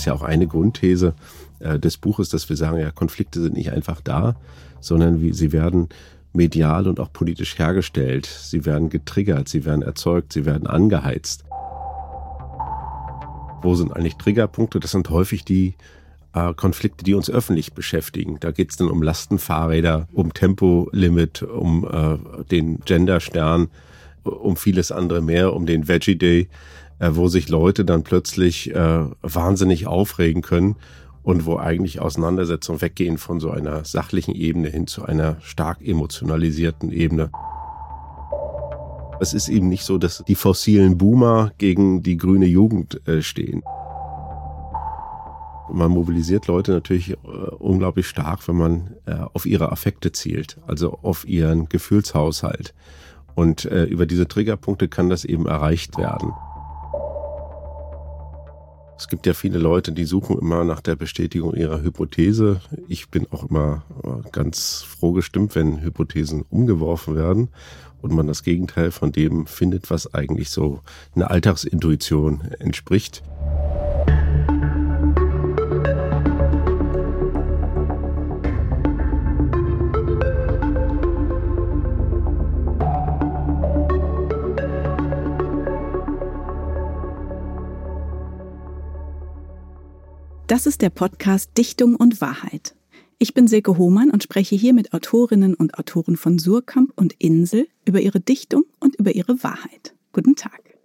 ist ja auch eine Grundthese äh, des Buches, dass wir sagen, ja, Konflikte sind nicht einfach da, sondern wie, sie werden medial und auch politisch hergestellt. Sie werden getriggert, sie werden erzeugt, sie werden angeheizt. Wo sind eigentlich Triggerpunkte? Das sind häufig die äh, Konflikte, die uns öffentlich beschäftigen. Da geht es dann um Lastenfahrräder, um Tempolimit, um äh, den Genderstern, um vieles andere mehr, um den Veggie Day, äh, wo sich Leute dann plötzlich äh, wahnsinnig aufregen können und wo eigentlich Auseinandersetzungen weggehen von so einer sachlichen Ebene hin zu einer stark emotionalisierten Ebene. Es ist eben nicht so, dass die fossilen Boomer gegen die grüne Jugend äh, stehen. Man mobilisiert Leute natürlich äh, unglaublich stark, wenn man äh, auf ihre Affekte zielt, also auf ihren Gefühlshaushalt. Und äh, über diese Triggerpunkte kann das eben erreicht werden. Es gibt ja viele Leute, die suchen immer nach der Bestätigung ihrer Hypothese. Ich bin auch immer ganz froh gestimmt, wenn Hypothesen umgeworfen werden und man das Gegenteil von dem findet, was eigentlich so einer Alltagsintuition entspricht. Das ist der Podcast Dichtung und Wahrheit. Ich bin Silke Hohmann und spreche hier mit Autorinnen und Autoren von Surkamp und Insel über ihre Dichtung und über ihre Wahrheit. Guten Tag.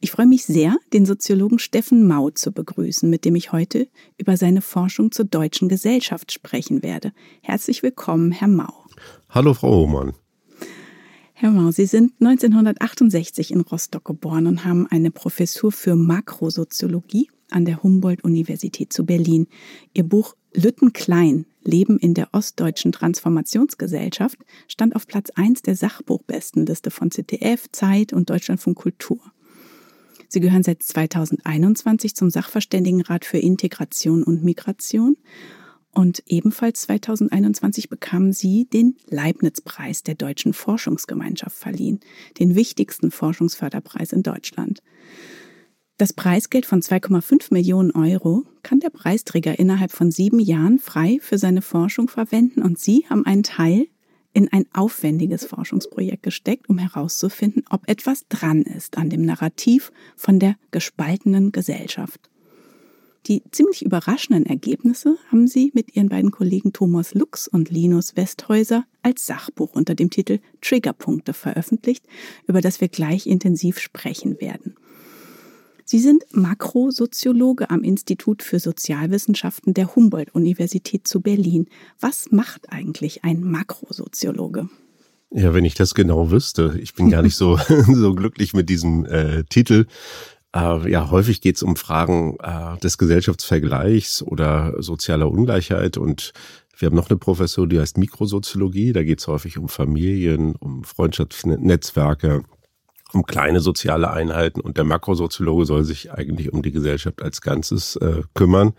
Ich freue mich sehr, den Soziologen Steffen Mau zu begrüßen, mit dem ich heute über seine Forschung zur deutschen Gesellschaft sprechen werde. Herzlich willkommen, Herr Mau. Hallo, Frau Hohmann. Herr Mau, Sie sind 1968 in Rostock geboren und haben eine Professur für Makrosoziologie an der Humboldt-Universität zu Berlin. Ihr Buch Lütten Klein, Leben in der ostdeutschen Transformationsgesellschaft, stand auf Platz 1 der Sachbuchbestenliste von ZDF, Zeit und Deutschlandfunk Kultur. Sie gehören seit 2021 zum Sachverständigenrat für Integration und Migration und ebenfalls 2021 bekamen sie den Leibniz-Preis der Deutschen Forschungsgemeinschaft verliehen, den wichtigsten Forschungsförderpreis in Deutschland. Das Preisgeld von 2,5 Millionen Euro kann der Preisträger innerhalb von sieben Jahren frei für seine Forschung verwenden und Sie haben einen Teil in ein aufwendiges Forschungsprojekt gesteckt, um herauszufinden, ob etwas dran ist an dem Narrativ von der gespaltenen Gesellschaft. Die ziemlich überraschenden Ergebnisse haben Sie mit Ihren beiden Kollegen Thomas Lux und Linus Westhäuser als Sachbuch unter dem Titel Triggerpunkte veröffentlicht, über das wir gleich intensiv sprechen werden. Sie sind Makrosoziologe am Institut für Sozialwissenschaften der Humboldt-Universität zu Berlin. Was macht eigentlich ein Makrosoziologe? Ja, wenn ich das genau wüsste. Ich bin gar nicht so, so glücklich mit diesem äh, Titel. Äh, ja, häufig geht es um Fragen äh, des Gesellschaftsvergleichs oder sozialer Ungleichheit und wir haben noch eine Professur, die heißt Mikrosoziologie. Da geht es häufig um Familien, um Freundschaftsnetzwerke, um kleine soziale Einheiten und der Makrosoziologe soll sich eigentlich um die Gesellschaft als Ganzes äh, kümmern.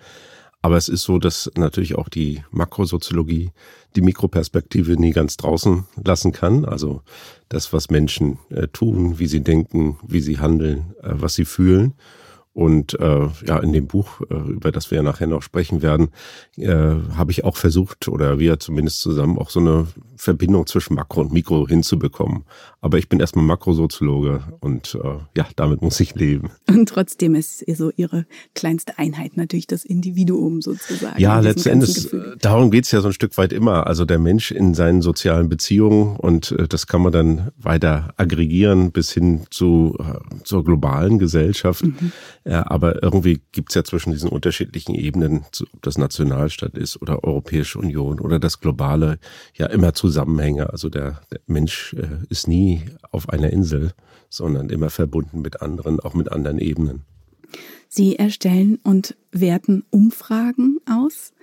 Aber es ist so, dass natürlich auch die Makrosoziologie die Mikroperspektive nie ganz draußen lassen kann. Also das, was Menschen äh, tun, wie sie denken, wie sie handeln, äh, was sie fühlen. Und äh, ja, in dem Buch, äh, über das wir ja nachher noch sprechen werden, äh, habe ich auch versucht, oder wir zumindest zusammen, auch so eine Verbindung zwischen Makro und Mikro hinzubekommen. Aber ich bin erstmal Makrosoziologe und äh, ja, damit muss ich leben. Und trotzdem ist so Ihre kleinste Einheit natürlich das Individuum sozusagen. Ja, letztendlich, darum geht's ja so ein Stück weit immer. Also der Mensch in seinen sozialen Beziehungen und äh, das kann man dann weiter aggregieren bis hin zu äh, zur globalen Gesellschaft. Mhm ja, aber irgendwie gibt's ja zwischen diesen unterschiedlichen Ebenen, ob das Nationalstaat ist oder Europäische Union oder das Globale, ja immer Zusammenhänge. Also der, der Mensch äh, ist nie auf einer Insel, sondern immer verbunden mit anderen, auch mit anderen Ebenen. Sie erstellen und werten Umfragen aus.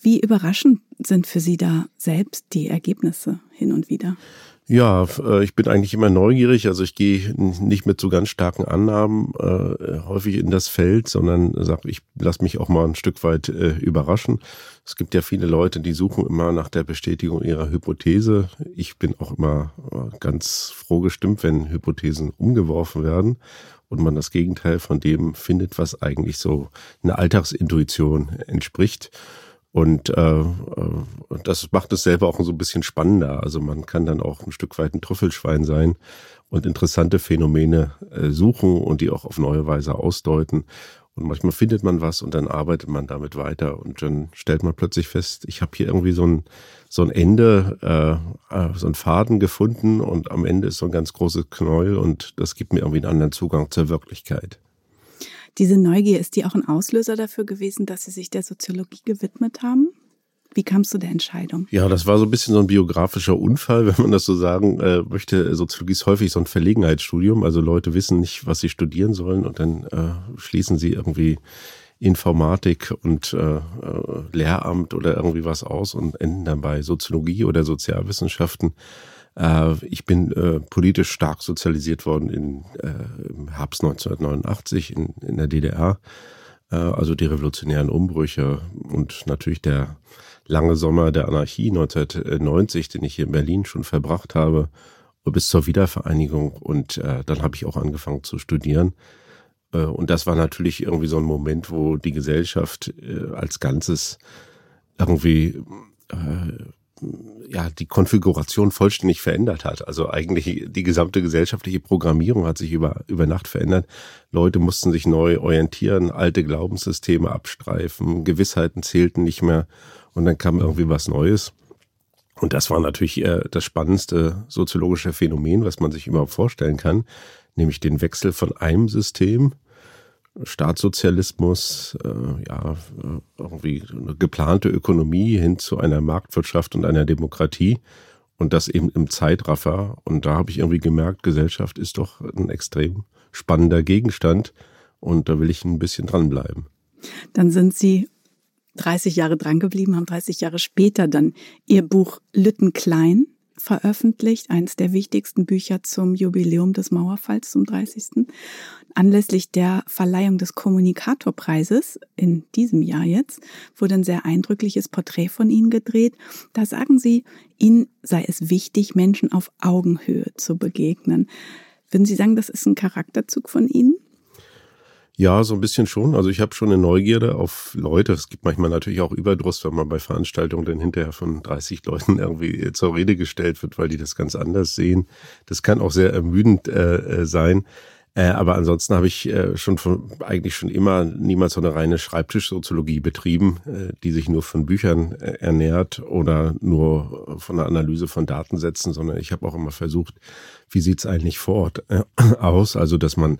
Wie überraschend sind für Sie da selbst die Ergebnisse hin und wieder? Ja, äh, ich bin eigentlich immer neugierig. Also ich gehe nicht mit so ganz starken Annahmen äh, häufig in das Feld, sondern sage, ich lasse mich auch mal ein Stück weit äh, überraschen. Es gibt ja viele Leute, die suchen immer nach der Bestätigung ihrer Hypothese. Ich bin auch immer äh, ganz froh gestimmt, wenn Hypothesen umgeworfen werden und man das Gegenteil von dem findet, was was eigentlich so eine Alltagsintuition entspricht. Und äh, äh, das macht es selber auch so ein bisschen spannender. Also man kann dann auch ein Stück weit ein Trüffelschwein sein und interessante Phänomene äh, suchen und die auch auf neue Weise ausdeuten. Und manchmal findet man was und dann arbeitet man damit weiter und dann stellt man plötzlich fest, ich habe hier irgendwie so ein, so ein Ende, äh, äh, so ein Faden gefunden und am Ende ist so ein ganz großes Knäuel und das gibt mir irgendwie einen anderen Zugang zur Wirklichkeit. Diese Neugier, ist die auch ein Auslöser dafür gewesen, dass Sie sich der Soziologie gewidmet haben? Wie kamst du der Entscheidung? Ja, das war so ein bisschen so ein biografischer Unfall, wenn man das so sagen äh, möchte. Soziologie ist häufig so ein Verlegenheitsstudium. Also Leute wissen nicht, was sie studieren sollen und dann äh, schließen sie irgendwie Informatik und äh, äh, Lehramt oder irgendwie was aus und enden dann bei Soziologie oder Sozialwissenschaften. Äh, ich bin äh, politisch stark sozialisiert worden in, äh, im Herbst 1989 in, in der DDR. Äh, also die revolutionären Umbrüche und natürlich der lange Sommer der Anarchie 1990, den ich hier in Berlin schon verbracht habe, bis zur Wiedervereinigung. Und äh, dann habe ich auch angefangen zu studieren. Äh, und das war natürlich irgendwie so ein Moment, wo die Gesellschaft als Ganzes irgendwie ja die Konfiguration vollständig verändert hat. Also eigentlich die gesamte gesellschaftliche Programmierung hat sich über über Nacht verändert. Leute mussten sich neu orientieren, alte Glaubenssysteme abstreifen, Gewissheiten zählten nicht mehr und dann kam irgendwie was Neues. Und das war natürlich äh, das spannendste soziologische Phänomen, was man sich überhaupt vorstellen kann, nämlich den Wechsel von einem System Staatssozialismus, äh, ja, irgendwie eine geplante Ökonomie hin zu einer Marktwirtschaft und einer Demokratie und das eben im Zeitraffer. Und da habe ich irgendwie gemerkt, Gesellschaft ist doch ein extrem spannender Gegenstand und da will ich ein bisschen dranbleiben. Dann sind Sie 30 Jahre drangeblieben, haben 30 Jahre später dann Ihr Buch Lütten Klein veröffentlicht, eines der wichtigsten Bücher zum Jubiläum des Mauerfalls zum 30. Anlässlich der Verleihung des Kommunikatorpreises in diesem Jahr jetzt wurde ein sehr eindrückliches Porträt von Ihnen gedreht. Da sagen Sie, Ihnen sei es wichtig, Menschen auf Augenhöhe zu begegnen. Würden Sie sagen, das ist ein Charakterzug von Ihnen? Ja, so ein bisschen schon. Also ich habe schon eine Neugierde auf Leute. Es gibt manchmal natürlich auch Überdruss, wenn man bei Veranstaltungen dann hinterher von 30 Leuten irgendwie zur Rede gestellt wird, weil die das ganz anders sehen. Das kann auch sehr ermüdend äh, äh sein. Äh, aber ansonsten habe ich äh, schon von, eigentlich schon immer niemals so eine reine Schreibtischsoziologie betrieben, äh, die sich nur von Büchern äh, ernährt oder nur von der Analyse von Datensätzen, sondern ich habe auch immer versucht, wie sieht's eigentlich vor Ort äh, aus? Also dass man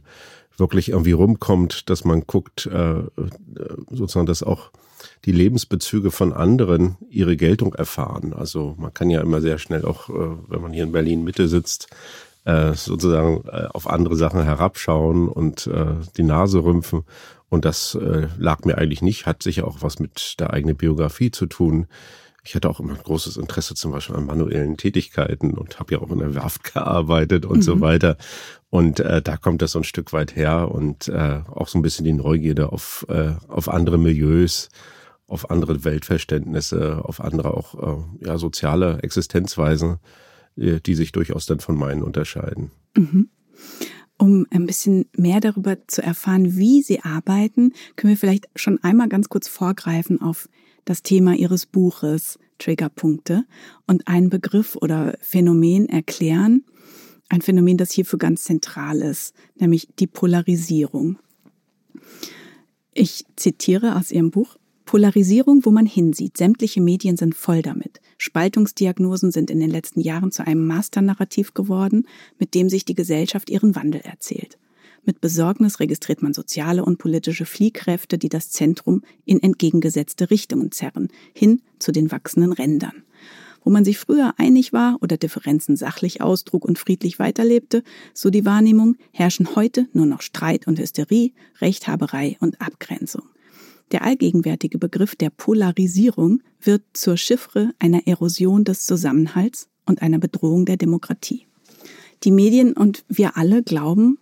wirklich irgendwie rumkommt, dass man guckt, äh, sozusagen, dass auch die Lebensbezüge von anderen ihre Geltung erfahren. Also man kann ja immer sehr schnell auch, äh, wenn man hier in Berlin Mitte sitzt, äh, sozusagen äh, auf andere Sachen herabschauen und äh, die Nase rümpfen. Und das äh, lag mir eigentlich nicht, hat sicher auch was mit der eigenen Biografie zu tun. Ich hatte auch immer ein großes Interesse zum Beispiel an manuellen Tätigkeiten und habe ja auch in der Werft gearbeitet und mhm. so weiter. Und äh, da kommt das so ein Stück weit her und äh, auch so ein bisschen die Neugierde auf, äh, auf andere Milieus, auf andere Weltverständnisse, auf andere auch äh, ja, soziale Existenzweisen, äh, die sich durchaus dann von meinen unterscheiden. Mhm. Um ein bisschen mehr darüber zu erfahren, wie Sie arbeiten, können wir vielleicht schon einmal ganz kurz vorgreifen auf das Thema Ihres Buches Triggerpunkte und einen Begriff oder Phänomen erklären. Ein Phänomen, das hierfür ganz zentral ist, nämlich die Polarisierung. Ich zitiere aus Ihrem Buch. Polarisierung, wo man hinsieht. Sämtliche Medien sind voll damit. Spaltungsdiagnosen sind in den letzten Jahren zu einem Masternarrativ geworden, mit dem sich die Gesellschaft ihren Wandel erzählt. Mit Besorgnis registriert man soziale und politische Fliehkräfte, die das Zentrum in entgegengesetzte Richtungen zerren, hin zu den wachsenden Rändern. Wo man sich früher einig war oder Differenzen sachlich austrug und friedlich weiterlebte, so die Wahrnehmung, herrschen heute nur noch Streit und Hysterie, Rechthaberei und Abgrenzung. Der allgegenwärtige Begriff der Polarisierung wird zur Chiffre einer Erosion des Zusammenhalts und einer Bedrohung der Demokratie. Die Medien und wir alle glauben,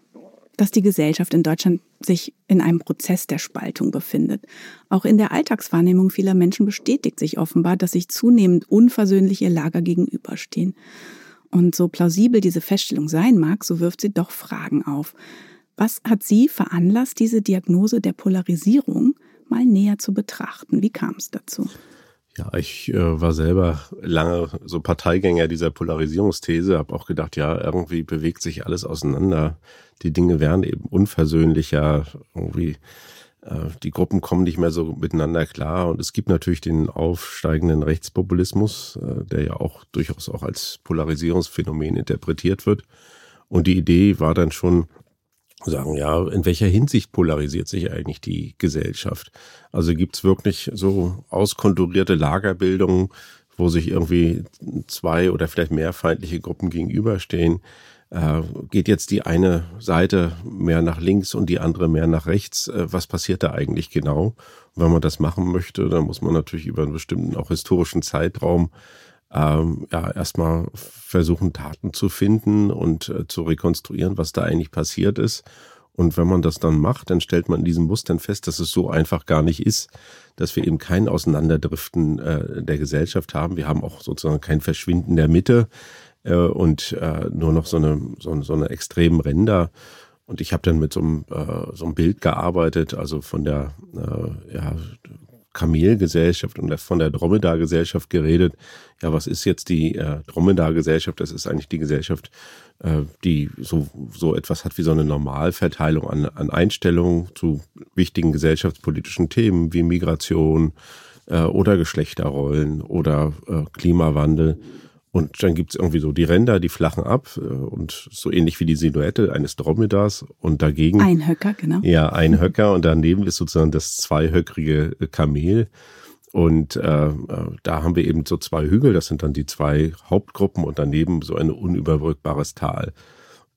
dass die Gesellschaft in Deutschland sich in einem Prozess der Spaltung befindet. Auch in der Alltagswahrnehmung vieler Menschen bestätigt sich offenbar, dass sich zunehmend unversöhnliche Lager gegenüberstehen. Und so plausibel diese Feststellung sein mag, so wirft sie doch Fragen auf. Was hat Sie veranlasst, diese Diagnose der Polarisierung mal näher zu betrachten? Wie kam es dazu? Ja, ich äh, war selber lange so Parteigänger dieser Polarisierungsthese, habe auch gedacht, ja, irgendwie bewegt sich alles auseinander. Die Dinge werden eben unversöhnlicher, irgendwie äh, die Gruppen kommen nicht mehr so miteinander klar. Und es gibt natürlich den aufsteigenden Rechtspopulismus, äh, der ja auch durchaus auch als Polarisierungsphänomen interpretiert wird. Und die Idee war dann schon, sagen, ja, in welcher Hinsicht polarisiert sich eigentlich die Gesellschaft? Also gibt's wirklich so auskonturierte Lagerbildungen, wo sich irgendwie zwei oder vielleicht mehr feindliche Gruppen gegenüberstehen? Äh, geht jetzt die eine Seite mehr nach links und die andere mehr nach rechts? Äh, was passiert da eigentlich genau? Und wenn man das machen möchte, dann muss man natürlich über einen bestimmten auch historischen Zeitraum ähm, ja erstmal versuchen, Daten zu finden und äh, zu rekonstruieren, was da eigentlich passiert ist. Und wenn man das dann macht, dann stellt man in diesen Mustern fest, dass es so einfach gar nicht ist, dass wir eben kein Auseinanderdriften äh, der Gesellschaft haben. Wir haben auch sozusagen kein Verschwinden der Mitte äh, und äh, nur noch so eine, so, so eine extremen Ränder. Und ich habe dann mit so einem, äh, so einem Bild gearbeitet, also von der äh, ja, Kamelgesellschaft und von der Dromedar-Gesellschaft geredet. Ja, was ist jetzt die äh, Dromedar-Gesellschaft? Das ist eigentlich die Gesellschaft, äh, die so, so etwas hat wie so eine Normalverteilung an, an Einstellungen zu wichtigen gesellschaftspolitischen Themen wie Migration äh, oder Geschlechterrollen oder äh, Klimawandel. Und dann gibt's irgendwie so die Ränder, die flachen ab äh, und so ähnlich wie die Silhouette eines Dromedars und dagegen. Ein Höcker, genau. Ja, ein Höcker und daneben ist sozusagen das zweihöckrige Kamel. Und äh, äh, da haben wir eben so zwei Hügel, das sind dann die zwei Hauptgruppen und daneben so ein unüberbrückbares Tal.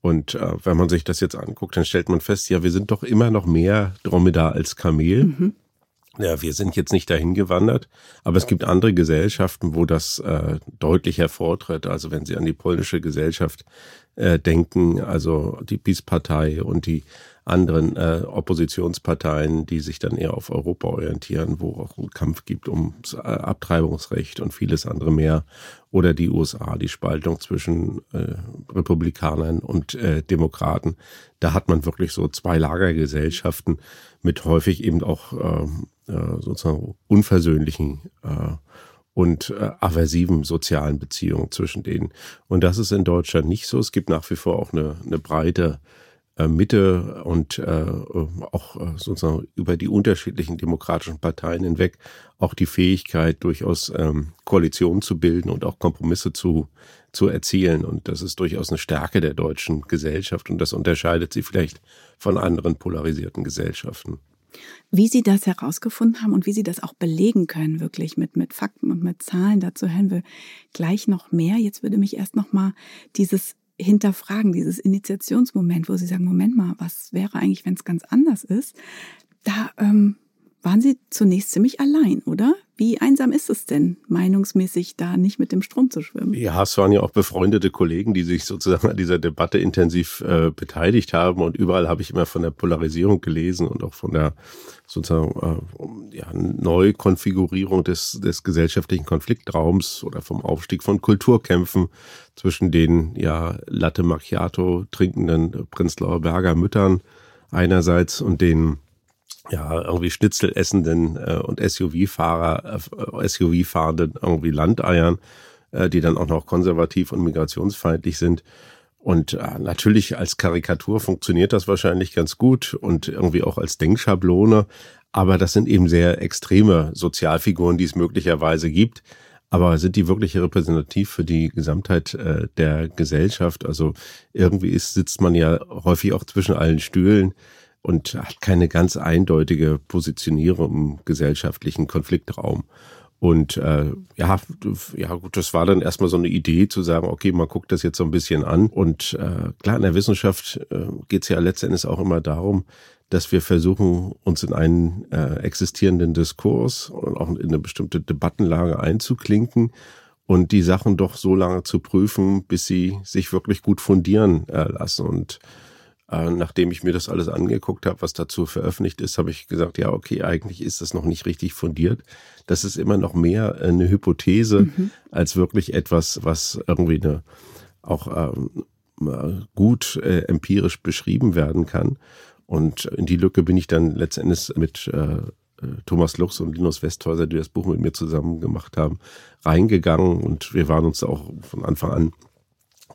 Und äh, wenn man sich das jetzt anguckt, dann stellt man fest, ja, wir sind doch immer noch mehr Dromedar als Kamel. Mhm. Ja, wir sind jetzt nicht dahin gewandert, aber es gibt andere Gesellschaften, wo das äh, deutlich hervortritt. Also wenn Sie an die polnische Gesellschaft äh, denken, also die PiS-Partei und die anderen äh, Oppositionsparteien, die sich dann eher auf Europa orientieren, wo auch ein Kampf gibt ums äh, Abtreibungsrecht und vieles andere mehr. Oder die USA, die Spaltung zwischen äh, Republikanern und äh, Demokraten. Da hat man wirklich so zwei Lagergesellschaften mit häufig eben auch äh, äh, sozusagen unversöhnlichen äh, und äh, aversiven sozialen Beziehungen zwischen denen. Und das ist in Deutschland nicht so. Es gibt nach wie vor auch eine, eine breite Mitte und auch sozusagen über die unterschiedlichen demokratischen Parteien hinweg auch die Fähigkeit, durchaus ähm, Koalitionen zu bilden und auch Kompromisse zu, zu erzielen. Und das ist durchaus eine Stärke der deutschen Gesellschaft und das unterscheidet sie vielleicht von anderen polarisierten Gesellschaften. Wie Sie das herausgefunden haben und wie Sie das auch belegen können, wirklich mit, mit Fakten und mit Zahlen, dazu hören wir gleich noch mehr. Jetzt würde mich erst noch mal dieses hinterfragen, dieses Initiationsmoment, wo sie sagen, Moment mal, was wäre eigentlich, wenn es ganz anders ist? Da ähm, waren sie zunächst ziemlich allein, oder? Wie einsam ist es denn, meinungsmäßig da nicht mit dem Strom zu schwimmen? Ja, es waren ja auch befreundete Kollegen, die sich sozusagen an dieser Debatte intensiv äh, beteiligt haben. Und überall habe ich immer von der Polarisierung gelesen und auch von der sozusagen äh, ja, Neukonfigurierung des, des gesellschaftlichen Konfliktraums oder vom Aufstieg von Kulturkämpfen zwischen den ja Latte Macchiato trinkenden Prenzlauer Berger Müttern einerseits und den ja, irgendwie Schnitzel essenden äh, und SUV-Fahrer, äh, SUV-fahrenden irgendwie Landeiern, äh, die dann auch noch konservativ und migrationsfeindlich sind. Und äh, natürlich als Karikatur funktioniert das wahrscheinlich ganz gut und irgendwie auch als Denkschablone. Aber das sind eben sehr extreme Sozialfiguren, die es möglicherweise gibt. Aber sind die wirklich repräsentativ für die Gesamtheit äh, der Gesellschaft? Also irgendwie ist, sitzt man ja häufig auch zwischen allen Stühlen und hat keine ganz eindeutige Positionierung im gesellschaftlichen Konfliktraum. Und äh, ja, ja gut, das war dann erstmal so eine Idee zu sagen, okay, man guckt das jetzt so ein bisschen an. Und äh, klar, in der Wissenschaft äh, geht es ja letztendlich auch immer darum, dass wir versuchen, uns in einen äh, existierenden Diskurs und auch in eine bestimmte Debattenlage einzuklinken und die Sachen doch so lange zu prüfen, bis sie sich wirklich gut fundieren äh, lassen. Und äh, nachdem ich mir das alles angeguckt habe, was dazu veröffentlicht ist, habe ich gesagt, ja, okay, eigentlich ist das noch nicht richtig fundiert. Das ist immer noch mehr eine Hypothese mhm. als wirklich etwas, was irgendwie eine auch ähm, gut äh, empirisch beschrieben werden kann. Und in die Lücke bin ich dann letztendlich mit äh, Thomas Lux und Linus Westhäuser, die das Buch mit mir zusammen gemacht haben, reingegangen. Und wir waren uns auch von Anfang an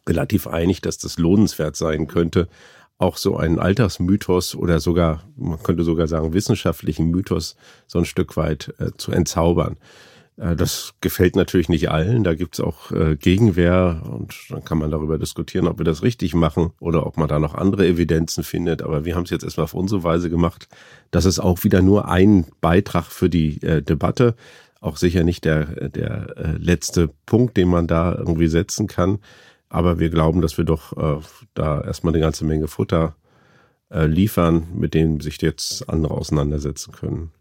relativ einig, dass das lohnenswert sein könnte, auch so einen Alltagsmythos oder sogar, man könnte sogar sagen, wissenschaftlichen Mythos so ein Stück weit äh, zu entzaubern. Äh, das gefällt natürlich nicht allen. Da gibt's auch äh, Gegenwehr und dann kann man darüber diskutieren, ob wir das richtig machen oder ob man da noch andere Evidenzen findet. Aber wir haben es jetzt erstmal auf unsere Weise gemacht. Das ist auch wieder nur ein Beitrag für die äh, Debatte. Auch sicher nicht der, der äh, letzte Punkt, den man da irgendwie setzen kann. Aber wir glauben, dass wir doch äh, da erstmal eine ganze Menge Futter äh, liefern, mit dem sich jetzt andere auseinandersetzen können.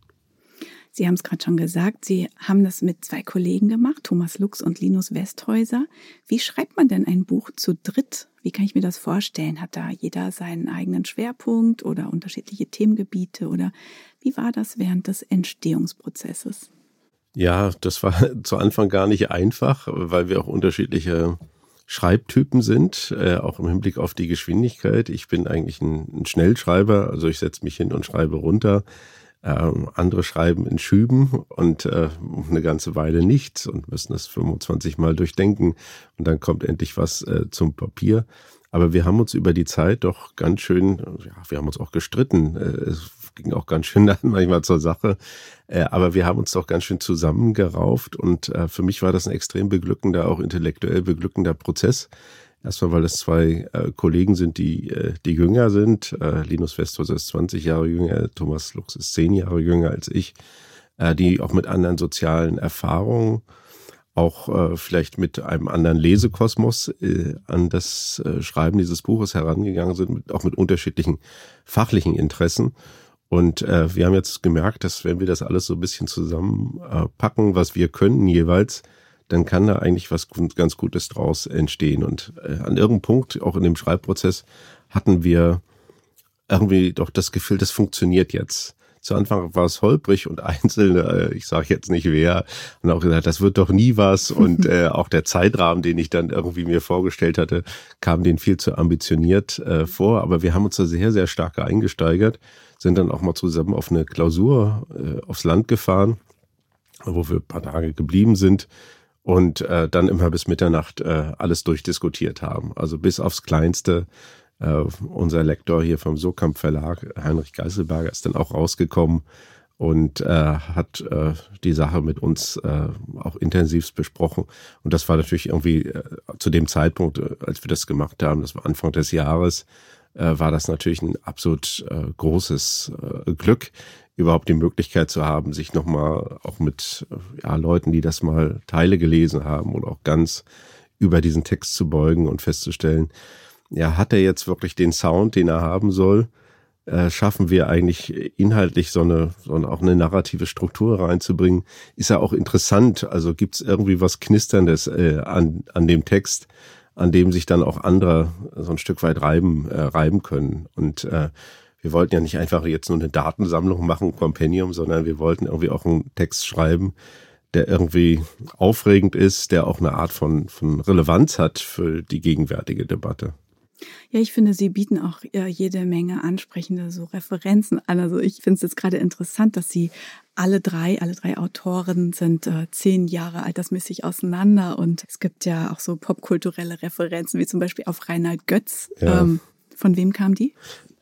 Sie haben es gerade schon gesagt, Sie haben das mit zwei Kollegen gemacht, Thomas Lux und Linus Westhäuser. Wie schreibt man denn ein Buch zu dritt? Wie kann ich mir das vorstellen? Hat da jeder seinen eigenen Schwerpunkt oder unterschiedliche Themengebiete oder wie war das während des Entstehungsprozesses? Ja, das war zu Anfang gar nicht einfach, weil wir auch unterschiedliche Schreibtypen sind, äh, auch im Hinblick auf die Geschwindigkeit. Ich bin eigentlich ein, ein Schnellschreiber, also ich setze mich hin und schreibe runter. Ähm, andere schreiben in Schüben und äh, eine ganze Weile nichts und müssen es 25 Mal durchdenken und dann kommt endlich was äh, zum Papier. Aber wir haben uns über die Zeit doch ganz schön, ja, wir haben uns auch gestritten. Äh, ging auch ganz schön dann manchmal zur Sache. Äh, aber wir haben uns doch ganz schön zusammengerauft und äh, für mich war das ein extrem beglückender, auch intellektuell beglückender Prozess Erstmal, weil es zwei äh, Kollegen sind, die, äh, die jünger sind. Äh, Linus Westhaus ist 20 Jahre jünger, Thomas Lux ist 10 Jahre jünger als ich, äh, die auch mit anderen sozialen Erfahrungen, auch äh, vielleicht mit einem anderen Lesekosmos äh, an das äh, Schreiben dieses Buches herangegangen sind, auch mit unterschiedlichen fachlichen Interessen. Und äh, wir haben jetzt gemerkt, dass wenn wir das alles so ein bisschen zusammenpacken, was wir können jeweils, dann kann da eigentlich was ganz Gutes draus entstehen. Und äh, an irgendeinem Punkt, auch in dem Schreibprozess, hatten wir irgendwie doch das Gefühl, das funktioniert jetzt. Zu Anfang war es holprig und Einzelne, äh, ich sage jetzt nicht wer, und auch gesagt, das wird doch nie was. Und äh, auch der Zeitrahmen, den ich dann irgendwie mir vorgestellt hatte, kam den viel zu ambitioniert äh, vor. Aber wir haben uns da sehr, sehr stark eingesteigert, sind dann auch mal zusammen auf eine Klausur äh, aufs Land gefahren, wo wir ein paar Tage geblieben sind und äh, dann immer bis Mitternacht äh, alles durchdiskutiert haben. Also bis aufs Kleinste. Äh, unser Lektor hier vom Sokamp Verlag, Heinrich Geiselberger, ist dann auch rausgekommen und äh, hat äh, die Sache mit uns auch intensiv besprochen. Und das war natürlich irgendwie zu dem Zeitpunkt, als wir das gemacht haben, das war Anfang des Jahres, war das natürlich ein absolut äh, großes äh, Glück, überhaupt die Möglichkeit zu haben, sich nochmal auch mit ja, Leuten, die das mal Teile gelesen haben oder auch ganz über diesen Text zu beugen und festzustellen, ja, hat er jetzt wirklich den Sound, den er haben soll? Äh, schaffen wir eigentlich inhaltlich so eine, so eine, auch eine narrative Struktur reinzubringen? Ist er auch interessant? Also gibt es irgendwie was Knisterndes äh, an, an dem Text, an dem sich dann auch andere so ein Stück weit reiben, äh, reiben können? Und äh, wir wollten ja nicht einfach jetzt nur eine Datensammlung machen, Compendium, sondern wir wollten irgendwie auch einen Text schreiben, der irgendwie aufregend ist, der auch eine Art von, von Relevanz hat für die gegenwärtige Debatte. Ja, ich finde, Sie bieten auch äh, jede Menge ansprechende so Referenzen an. Also ich finde es jetzt gerade interessant, dass Sie alle drei, alle drei Autoren sind äh, zehn Jahre altersmäßig auseinander und es gibt ja auch so popkulturelle Referenzen, wie zum Beispiel auf Reinhard Götz. Ja. Ähm, von wem kam die?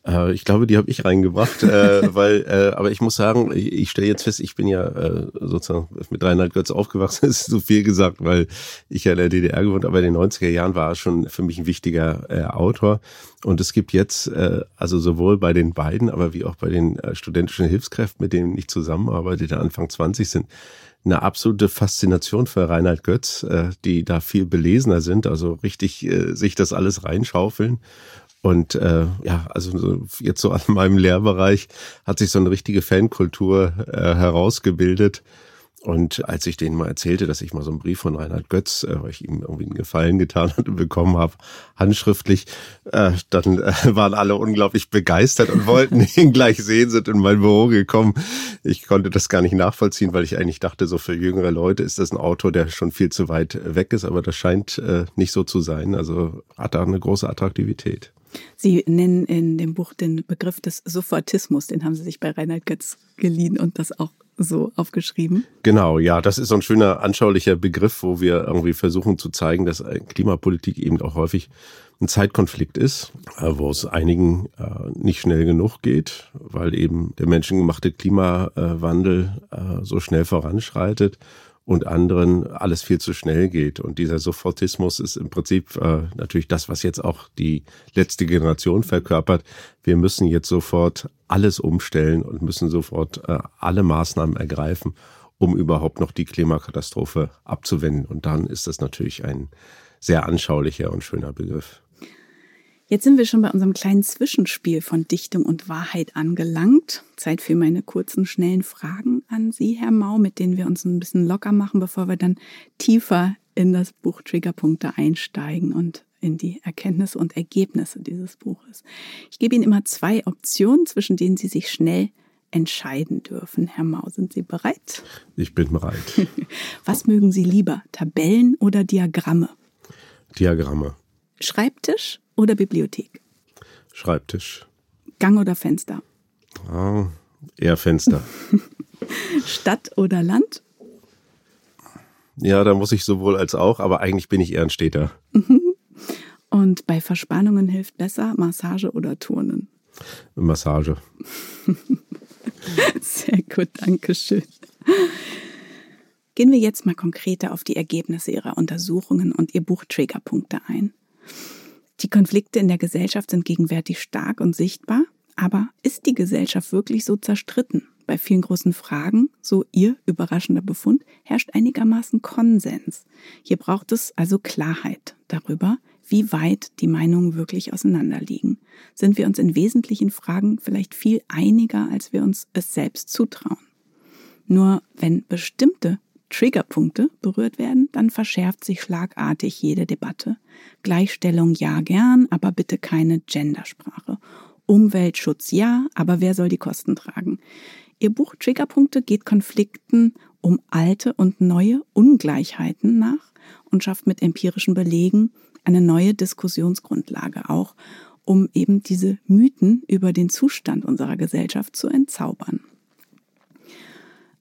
Äh, ich glaube, die habe ich reingebracht, äh, weil, äh, aber ich muss sagen, ich, ich stelle jetzt fest, ich bin ja äh, sozusagen mit Reinhard Götz aufgewachsen, ist so viel gesagt, weil ich ja in der DDR gewohnt aber in den 90er Jahren war er schon für mich ein wichtiger äh, Autor. Und es gibt jetzt, äh, also sowohl bei den beiden, aber wie auch bei den äh, studentischen Hilfskräften, mit denen ich zusammenarbeite, die Anfang 20 sind, eine absolute Faszination für Reinhard Götz, äh, die da viel belesener sind, also richtig äh, sich das alles reinschaufeln. Und äh, ja, also jetzt so an meinem Lehrbereich hat sich so eine richtige Fankultur äh, herausgebildet. Und als ich denen mal erzählte, dass ich mal so einen Brief von Reinhard Götz, äh, weil ich ihm irgendwie einen Gefallen getan hatte, bekommen habe, handschriftlich, äh, dann äh, waren alle unglaublich begeistert und wollten ihn gleich sehen, sind in mein Büro gekommen. Ich konnte das gar nicht nachvollziehen, weil ich eigentlich dachte, so für jüngere Leute ist das ein Autor, der schon viel zu weit weg ist, aber das scheint äh, nicht so zu sein. Also hat da eine große Attraktivität. Sie nennen in dem Buch den Begriff des Sofortismus, den haben Sie sich bei Reinhard Götz geliehen und das auch so aufgeschrieben. Genau, ja, das ist so ein schöner anschaulicher Begriff, wo wir irgendwie versuchen zu zeigen, dass Klimapolitik eben auch häufig ein Zeitkonflikt ist, äh, wo es einigen äh, nicht schnell genug geht, weil eben der menschengemachte Klimawandel äh, so schnell voranschreitet und anderen alles viel zu schnell geht. Und dieser Sofortismus ist im Prinzip äh, natürlich das, was jetzt auch die letzte Generation verkörpert. Wir müssen jetzt sofort alles umstellen und müssen sofort äh, alle Maßnahmen ergreifen, um überhaupt noch die Klimakatastrophe abzuwenden. Und dann ist das natürlich ein sehr anschaulicher und schöner Begriff. Jetzt sind wir schon bei unserem kleinen Zwischenspiel von Dichtung und Wahrheit angelangt. Zeit für meine kurzen, schnellen Fragen an Sie, Herr Mau, mit denen wir uns ein bisschen locker machen, bevor wir dann tiefer in das Buch Triggerpunkte einsteigen und in die Erkenntnisse und Ergebnisse dieses Buches. Ich gebe Ihnen immer zwei Optionen, zwischen denen Sie sich schnell entscheiden dürfen. Herr Mau, sind Sie bereit? Ich bin bereit. Was mögen Sie lieber, Tabellen oder Diagramme? Diagramme. Schreibtisch oder Bibliothek? Schreibtisch. Gang oder Fenster? Ah, eher Fenster. Stadt oder Land? Ja, da muss ich sowohl als auch, aber eigentlich bin ich eher ein Städter. Und bei Verspannungen hilft besser Massage oder Turnen? Massage. Sehr gut, danke schön. Gehen wir jetzt mal konkreter auf die Ergebnisse Ihrer Untersuchungen und Ihr Buch Triggerpunkte ein. Die Konflikte in der Gesellschaft sind gegenwärtig stark und sichtbar, aber ist die Gesellschaft wirklich so zerstritten? Bei vielen großen Fragen, so Ihr überraschender Befund, herrscht einigermaßen Konsens. Hier braucht es also Klarheit darüber, wie weit die Meinungen wirklich auseinanderliegen. Sind wir uns in wesentlichen Fragen vielleicht viel einiger, als wir uns es selbst zutrauen? Nur wenn bestimmte Triggerpunkte berührt werden, dann verschärft sich schlagartig jede Debatte. Gleichstellung ja gern, aber bitte keine Gendersprache. Umweltschutz ja, aber wer soll die Kosten tragen? Ihr Buch Triggerpunkte geht Konflikten um alte und neue Ungleichheiten nach und schafft mit empirischen Belegen eine neue Diskussionsgrundlage auch, um eben diese Mythen über den Zustand unserer Gesellschaft zu entzaubern.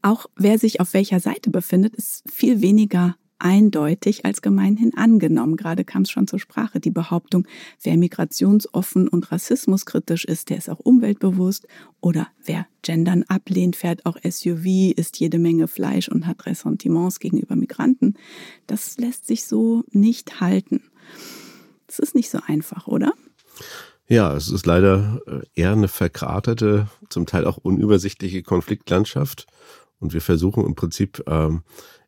Auch wer sich auf welcher Seite befindet, ist viel weniger eindeutig als gemeinhin angenommen. Gerade kam es schon zur Sprache, die Behauptung, wer migrationsoffen und rassismuskritisch ist, der ist auch umweltbewusst. Oder wer Gendern ablehnt, fährt auch SUV, isst jede Menge Fleisch und hat Ressentiments gegenüber Migranten. Das lässt sich so nicht halten. Das ist nicht so einfach, oder? Ja, es ist leider äh, eher eine verkraterte, zum Teil auch unübersichtliche Konfliktlandschaft. Und wir versuchen im Prinzip ähm,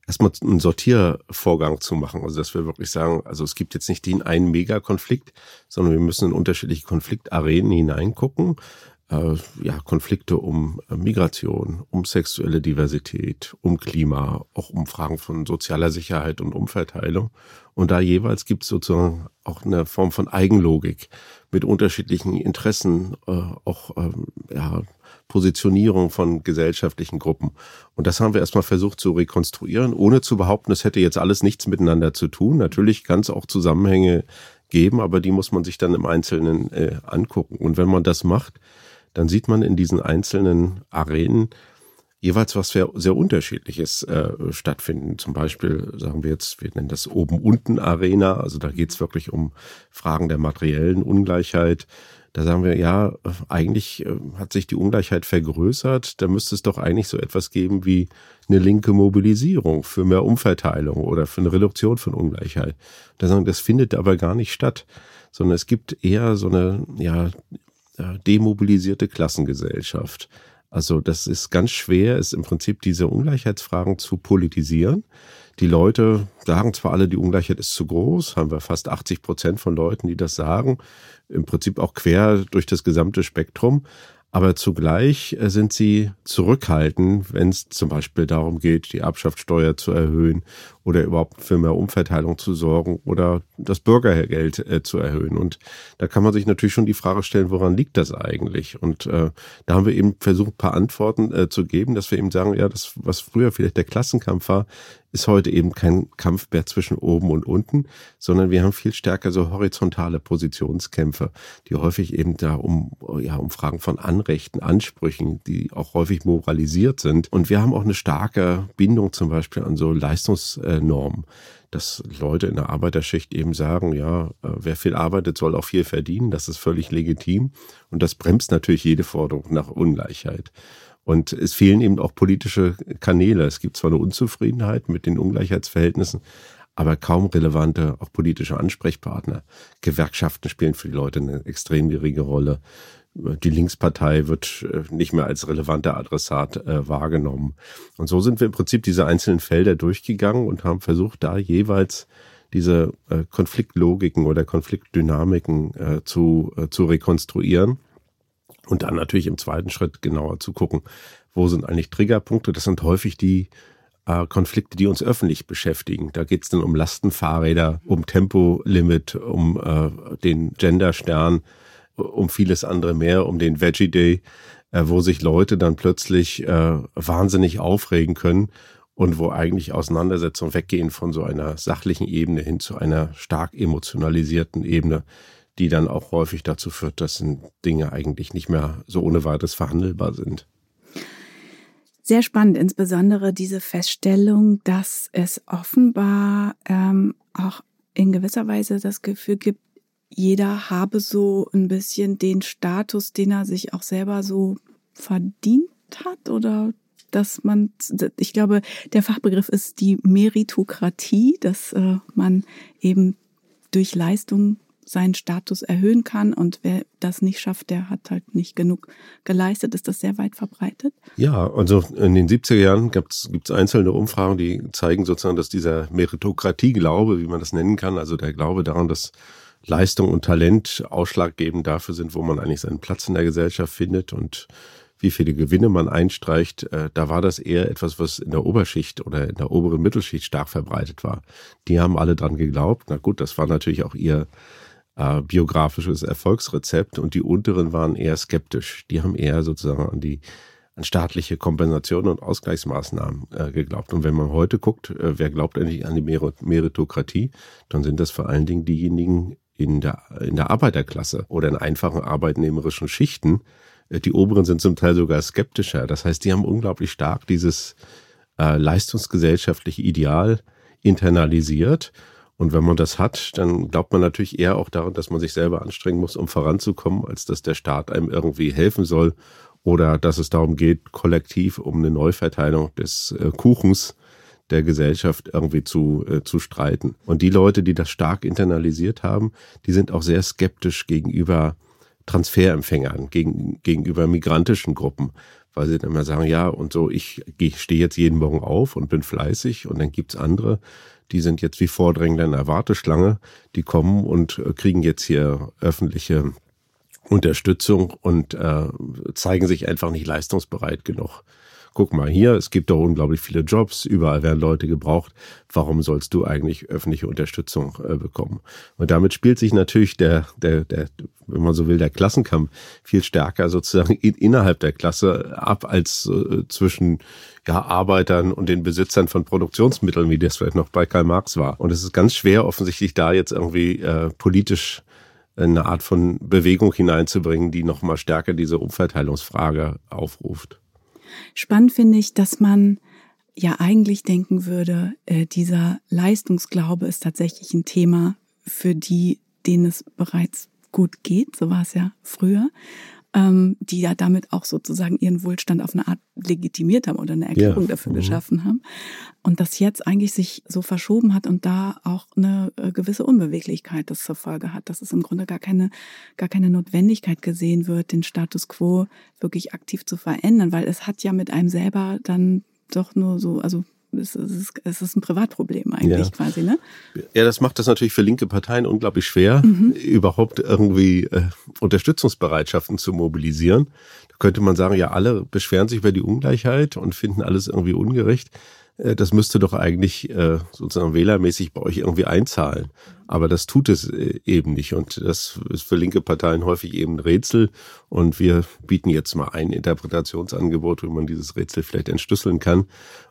erstmal einen Sortiervorgang zu machen. Also dass wir wirklich sagen, also es gibt jetzt nicht den einen Megakonflikt, sondern wir müssen in unterschiedliche Konfliktarenen hineingucken. Äh, ja, Konflikte um äh, Migration, um sexuelle Diversität, um Klima, auch um Fragen von sozialer Sicherheit und Umverteilung. Und da jeweils gibt es sozusagen auch eine Form von Eigenlogik mit unterschiedlichen Interessen, äh, auch ähm, ja, Positionierung von gesellschaftlichen Gruppen. Und das haben wir erstmal versucht zu rekonstruieren, ohne zu behaupten, es hätte jetzt alles nichts miteinander zu tun. Natürlich kann es auch Zusammenhänge geben, aber die muss man sich dann im Einzelnen äh, angucken. Und wenn man das macht, dann sieht man in diesen einzelnen Arenen jeweils was sehr, sehr unterschiedliches äh, stattfinden. Zum Beispiel sagen wir jetzt, wir nennen das Oben-Unten-Arena, also da geht es wirklich um Fragen der materiellen Ungleichheit. Da sagen wir, ja, eigentlich äh, hat sich die Ungleichheit vergrößert. Da müsste es doch eigentlich so etwas geben wie eine linke Mobilisierung für mehr Umverteilung oder für eine Reduktion von Ungleichheit. Da sagen, das findet aber gar nicht statt, sondern es gibt eher so eine, ja, demobilisierte Klassengesellschaft. Also das ist ganz schwer, ist im Prinzip diese Ungleichheitsfragen zu politisieren. Die Leute sagen zwar alle, die Ungleichheit ist zu groß, haben wir fast 80 Prozent von Leuten, die das sagen, im Prinzip auch quer durch das gesamte Spektrum. aber zugleich äh, sind sie zurückhaltend, wenn es zum Beispiel darum geht, die Erbschaftssteuer zu erhöhen oder überhaupt für mehr Umverteilung zu sorgen oder das Bürgergeld äh, zu erhöhen. Und da kann man sich natürlich schon die Frage stellen, woran liegt das eigentlich? Und äh, da haben wir eben versucht, ein paar Antworten äh, zu geben, dass wir eben sagen, ja, das, was früher vielleicht der Klassenkampf war, ist heute eben kein Kampf mehr zwischen oben und unten, sondern wir haben viel stärker so horizontale Positionskämpfe, die häufig eben da um, ja, um Fragen von Anrechten, Ansprüchen, die auch häufig moralisiert sind. Und wir haben auch eine starke Bindung zum Beispiel an so Leistungsnormen dass Leute in der Arbeiterschicht eben sagen, ja, äh, wer viel arbeitet, soll auch viel verdienen. Das ist völlig legitim. Und das bremst natürlich jede Forderung nach Ungleichheit. Und es fehlen eben auch politische Kanäle. Es gibt zwar eine Unzufriedenheit mit den Ungleichheitsverhältnissen, aber kaum relevante auch politische Ansprechpartner. Gewerkschaften spielen für die Leute eine extrem geringe Rolle. Die Linkspartei wird äh, nicht mehr als relevanter Adressat äh, wahrgenommen. Und so sind wir im Prinzip diese einzelnen Felder durchgegangen und haben versucht, da jeweils diese äh, Konfliktlogiken oder Konfliktdynamiken zu, zu rekonstruieren und dann natürlich im zweiten Schritt genauer zu gucken, wo sind eigentlich Triggerpunkte. Das sind häufig die Konflikte, die uns öffentlich beschäftigen. Da geht es dann um Lastenfahrräder, um Tempolimit, um den Genderstern, um vieles andere mehr, um den Veggie Day, äh, wo sich Leute dann plötzlich äh, wahnsinnig aufregen können und wo eigentlich Auseinandersetzungen weggehen von so einer sachlichen Ebene hin zu einer stark emotionalisierten Ebene, die dann auch häufig dazu führt, dass Dinge eigentlich nicht mehr so ohne weiteres verhandelbar sind. Sehr spannend, insbesondere diese Feststellung, dass es offenbar ähm, auch in gewisser Weise das Gefühl gibt, jeder habe so ein bisschen den Status, den er sich auch selber so verdient hat oder dass man, ich glaube, der Fachbegriff ist die Meritokratie, dass äh, man eben durch Leistung seinen Status erhöhen kann. Und wer das nicht schafft, der hat halt nicht genug geleistet. Ist das sehr weit verbreitet? Ja, also in den 70er Jahren gibt es einzelne Umfragen, die zeigen sozusagen, dass dieser Meritokratie-Glaube, wie man das nennen kann, also der Glaube daran, dass Leistung und Talent ausschlaggebend dafür sind, wo man eigentlich seinen Platz in der Gesellschaft findet und wie viele Gewinne man einstreicht, äh, da war das eher etwas, was in der Oberschicht oder in der oberen Mittelschicht stark verbreitet war. Die haben alle dran geglaubt. Na gut, das war natürlich auch ihr äh, biografisches Erfolgsrezept und die unteren waren eher skeptisch. Die haben eher sozusagen an die an staatliche Kompensation und Ausgleichsmaßnahmen äh, geglaubt. Und wenn man heute guckt, äh, wer glaubt eigentlich an die Meritokratie, dann sind das vor allen Dingen diejenigen in der, in der Arbeiterklasse oder in einfachen arbeitnehmerischen Schichten. Äh, die oberen sind zum Teil sogar skeptischer. Das heißt, die haben unglaublich stark dieses äh, leistungsgesellschaftliche Ideal internalisiert und wenn man das hat, dann glaubt man natürlich eher auch daran, dass man sich selber anstrengen muss, um voranzukommen, als dass der Staat einem irgendwie helfen soll oder dass es darum geht, kollektiv um eine Neuverteilung des äh, Kuchens der Gesellschaft irgendwie zu, äh, zu streiten. Und die Leute, die das stark internalisiert haben, die sind auch sehr skeptisch gegenüber Transferempfängern, gegen, gegenüber migrantischen Gruppen, weil sie dann immer sagen, ja, und so, ich, ich stehe jetzt jeden Morgen auf und bin fleißig und dann gibt's andere, die sind jetzt wie Vordrängler in der Warteschlange, die kommen und äh, kriegen jetzt hier öffentliche Unterstützung und äh, zeigen sich einfach nicht leistungsbereit genug guck mal hier, es gibt doch unglaublich viele Jobs, überall werden Leute gebraucht, warum sollst du eigentlich öffentliche Unterstützung äh, bekommen? Und damit spielt sich natürlich der, der, der, wenn man so will, der Klassenkampf viel stärker sozusagen in, innerhalb der Klasse ab als äh, zwischen ja, Arbeitern und den Besitzern von Produktionsmitteln, wie das vielleicht noch bei Karl Marx war. Und es ist ganz schwer, offensichtlich da jetzt irgendwie äh, politisch eine Art von Bewegung hineinzubringen, die nochmal stärker diese Umverteilungsfrage aufruft. Spannend finde ich, dass man ja eigentlich denken würde, äh, dieser Leistungsglaube ist tatsächlich ein Thema für die, denen es bereits gut geht. So war es ja früher ähm, die ja damit auch sozusagen ihren Wohlstand auf eine Art legitimiert haben oder eine Erklärung ja. dafür mhm. geschaffen haben. Und das jetzt eigentlich sich so verschoben hat und da auch eine äh, gewisse Unbeweglichkeit das zur Folge hat, dass es im Grunde gar keine, gar keine Notwendigkeit gesehen wird, den Status quo wirklich aktiv zu verändern, weil es hat ja mit einem selber dann doch nur so, also es ist, es ist ein Privatproblem eigentlich ja. quasi, ne? Ja, das macht das natürlich für linke Parteien unglaublich schwer, mhm. überhaupt irgendwie äh, Unterstützungsbereitschaften zu mobilisieren. Da könnte man sagen, ja, alle beschweren sich über die Ungleichheit und finden alles irgendwie ungerecht. Äh, das müsste doch eigentlich äh, sozusagen wählermäßig bei euch irgendwie einzahlen. Aber das tut es äh, eben nicht. Und das ist für linke Parteien häufig eben ein Rätsel. Und wir bieten jetzt mal ein Interpretationsangebot, wie man dieses Rätsel vielleicht entschlüsseln kann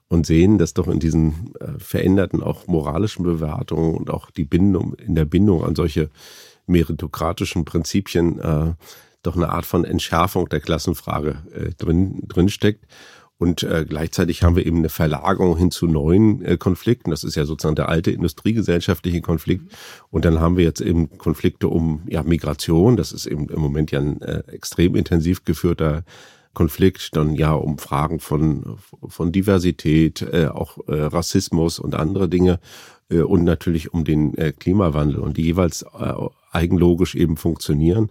und sehen, dass doch in diesen veränderten auch moralischen Bewertungen und auch die Bindung, in der Bindung an solche meritokratischen Prinzipien äh, doch eine Art von Entschärfung der Klassenfrage äh, drin, drin steckt. Und äh, gleichzeitig haben wir eben eine Verlagerung hin zu neuen äh, Konflikten. Das ist ja sozusagen der alte industriegesellschaftliche Konflikt. Und dann haben wir jetzt eben Konflikte um ja, Migration. Das ist eben im Moment ja ein äh, extrem intensiv geführter Konflikt. Dann ja um Fragen von, von Diversität, äh, auch äh, Rassismus und andere Dinge. Äh, und natürlich um den äh, Klimawandel und die jeweils äh, eigenlogisch eben funktionieren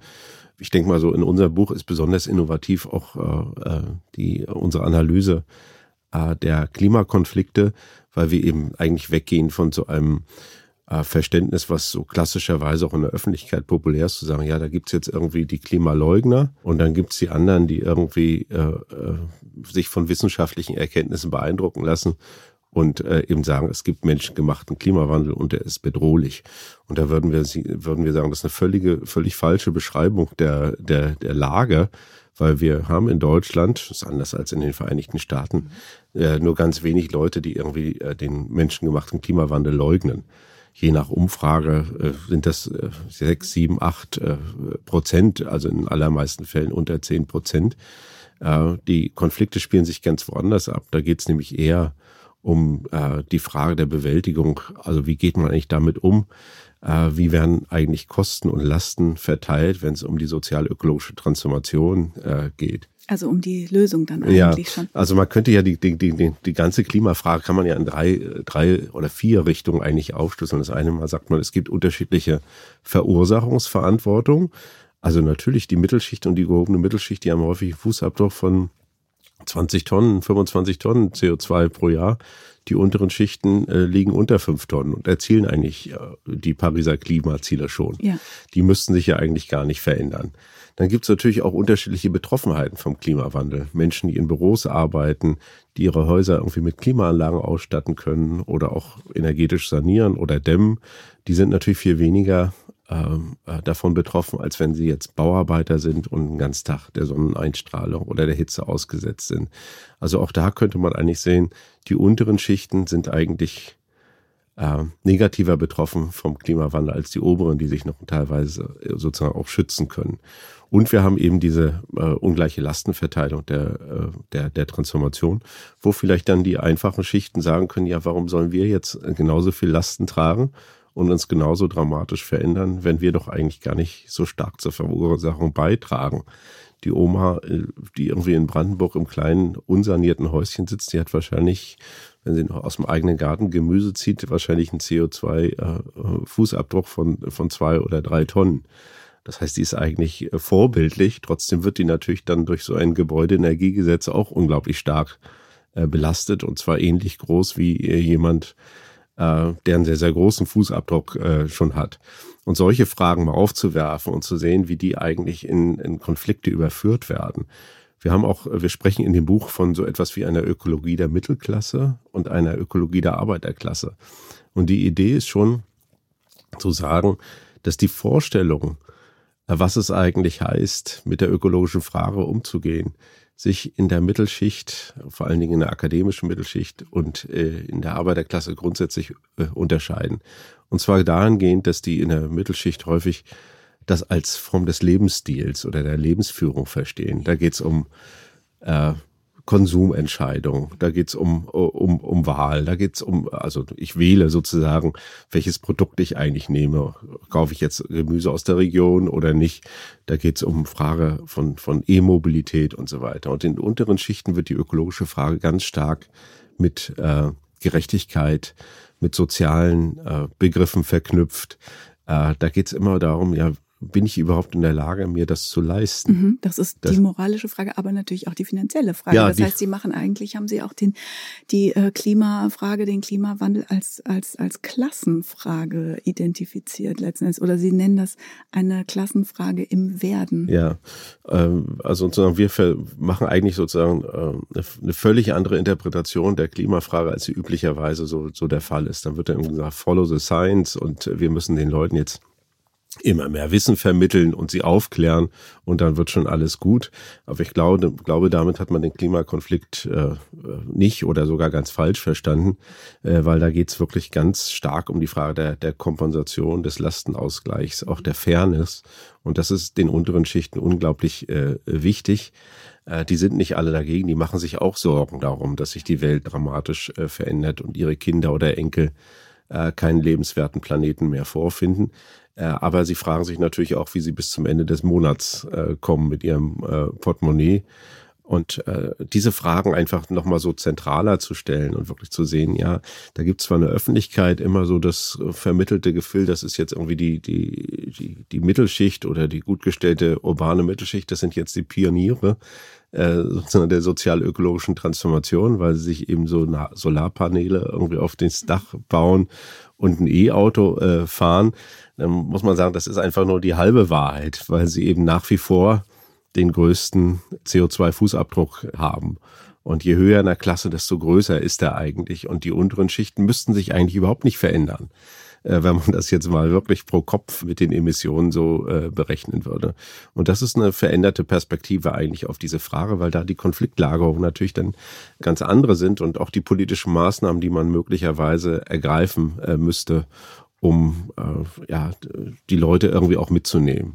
ich denke mal so, in unserem Buch ist besonders innovativ auch äh, äh, die, unsere Analyse äh, der Klimakonflikte, weil wir eben eigentlich weggehen von so einem Verständnis, was so klassischerweise auch in der Öffentlichkeit populär ist, zu sagen, ja, da gibt's jetzt irgendwie die Klimaleugner und dann gibt's die anderen, die irgendwie äh, äh, sich von wissenschaftlichen Erkenntnissen beeindrucken lassen und äh, eben sagen, es gibt menschengemachten Klimawandel und der ist bedrohlich. Und da würden wir, würden wir sagen, das ist eine völlige, völlig falsche Beschreibung der, der, der Lage, weil wir haben in Deutschland, das ist anders als in den Vereinigten Staaten, äh, nur ganz wenig Leute, die irgendwie äh, den menschengemachten Klimawandel leugnen. Je nach Umfrage äh, sind das äh, sechs, sieben, acht äh, Prozent, also in allermeisten Fällen unter zehn Prozent. Äh, die Konflikte spielen sich ganz woanders ab. Da geht es nämlich eher um äh, die Frage der Bewältigung. Also wie geht man eigentlich damit um? Äh, wie werden eigentlich Kosten und Lasten verteilt, wenn es um die sozial-ökologische Transformation äh, geht? Also um die Lösung dann eigentlich ja, schon. Also man könnte ja die, die, die, die ganze Klimafrage kann man ja in drei, drei oder vier Richtungen eigentlich aufschlüsseln. Das eine Mal sagt man, es gibt unterschiedliche Verursachungsverantwortung. Also natürlich die Mittelschicht und die gehobene Mittelschicht, die haben häufig Fußabdruck von 20 Tonnen, 25 Tonnen CO2 pro Jahr. Die unteren Schichten äh, liegen unter 5 Tonnen und erzielen eigentlich äh, die Pariser Klimaziele schon. Ja. Die müssten sich ja eigentlich gar nicht verändern. Dann gibt es natürlich auch unterschiedliche Betroffenheiten vom Klimawandel. Menschen, die in Büros arbeiten, die ihre Häuser irgendwie mit Klimaanlagen ausstatten können oder auch energetisch sanieren oder dämmen, die sind natürlich viel weniger davon betroffen, als wenn sie jetzt Bauarbeiter sind und den ganzen Tag der Sonneneinstrahlung oder der Hitze ausgesetzt sind. Also auch da könnte man eigentlich sehen, die unteren Schichten sind eigentlich äh, negativer betroffen vom Klimawandel als die oberen, die sich noch teilweise äh, sozusagen auch schützen können. Und wir haben eben diese äh, ungleiche Lastenverteilung der, äh, der, der Transformation, wo vielleicht dann die einfachen Schichten sagen können, ja, warum sollen wir jetzt genauso viel Lasten tragen und uns genauso dramatisch verändern, wenn wir doch eigentlich gar nicht so stark zur Verursachung beitragen. Die Oma, äh, die irgendwie in Brandenburg im kleinen, unsanierten Häuschen sitzt, die hat wahrscheinlich, wenn sie noch aus dem eigenen Garten Gemüse zieht, wahrscheinlich einen CO2-Fußabdruck äh, von, von zwei oder drei Tonnen. Das heißt, die ist eigentlich äh, vorbildlich. Trotzdem wird die natürlich dann durch so ein Gebäudeenergiegesetz auch unglaublich stark belastet und zwar ähnlich groß wie jemand, äh, der einen sehr, sehr großen Fußabdruck äh, schon hat. Und solche Fragen mal aufzuwerfen und zu sehen, wie die eigentlich in, in Konflikte überführt werden. Wir haben auch, wir sprechen in dem Buch von so etwas wie einer Ökologie der Mittelklasse und einer Ökologie der Arbeiterklasse. Und die Idee ist schon zu sagen, dass die Vorstellung, äh, was es eigentlich heißt, mit der ökologischen Frage umzugehen, sich in der Mittelschicht, vor allen Dingen in der akademischen Mittelschicht und äh, in der Arbeiterklasse grundsätzlich äh, unterscheiden. Und zwar dahingehend, dass die in der Mittelschicht häufig das als Form des Lebensstils oder der Lebensführung verstehen. Da geht es um äh, Konsumentscheidung, da geht's um, um, um Wahl, da geht's um, also ich wähle sozusagen, welches Produkt ich eigentlich nehme. Kaufe ich jetzt Gemüse aus der Region oder nicht? Da geht's um Frage von, von E-Mobilität und so weiter. Und in unteren Schichten wird die ökologische Frage ganz stark mit äh, Gerechtigkeit, mit sozialen äh, Begriffen verknüpft. Äh, da geht's immer darum, ja, bin ich überhaupt in der Lage, mir das zu leisten? Mhm, das ist das, die moralische Frage, aber natürlich auch die finanzielle Frage. Ja, das heißt, Sie machen eigentlich, haben Sie auch den, die äh, Klimafrage, den Klimawandel als, als, als Klassenfrage identifiziert letzten Endes. Oder Sie nennen das eine Klassenfrage im Werden. Ja, ähm, also sozusagen wir machen eigentlich sozusagen äh, eine völlig andere Interpretation der Klimafrage, als sie üblicherweise so, so der Fall ist. Dann wird dann gesagt, follow the science und wir müssen den Leuten jetzt immer mehr Wissen vermitteln und sie aufklären und dann wird schon alles gut. Aber ich glaube, glaube damit hat man den Klimakonflikt äh, nicht oder sogar ganz falsch verstanden, äh, weil da geht es wirklich ganz stark um die Frage der, der Kompensation, des Lastenausgleichs, auch der Fairness. Und das ist den unteren Schichten unglaublich äh, wichtig. Äh, die sind nicht alle dagegen, die machen sich auch Sorgen darum, dass sich die Welt dramatisch äh, verändert und ihre Kinder oder Enkel äh, keinen lebenswerten Planeten mehr vorfinden. Äh, aber sie fragen sich natürlich auch, wie sie bis zum Ende des Monats äh, kommen mit ihrem äh, Portemonnaie. Und äh, diese Fragen einfach nochmal so zentraler zu stellen und wirklich zu sehen, ja, da gibt zwar eine Öffentlichkeit immer so das vermittelte Gefühl, das ist jetzt irgendwie die, die, die, die Mittelschicht oder die gut gestellte urbane Mittelschicht, das sind jetzt die Pioniere äh, sozusagen der sozial-ökologischen Transformation, weil sie sich eben so Solarpaneele irgendwie auf das Dach bauen und ein E-Auto äh, fahren dann muss man sagen, das ist einfach nur die halbe Wahrheit, weil sie eben nach wie vor den größten CO2-Fußabdruck haben. Und je höher in der Klasse, desto größer ist er eigentlich. Und die unteren Schichten müssten sich eigentlich überhaupt nicht verändern, äh, wenn man das jetzt mal wirklich pro Kopf mit den Emissionen so äh, berechnen würde. Und das ist eine veränderte Perspektive eigentlich auf diese Frage, weil da die Konfliktlagerungen natürlich dann ganz andere sind und auch die politischen Maßnahmen, die man möglicherweise ergreifen äh, müsste, um äh, ja, die Leute irgendwie auch mitzunehmen.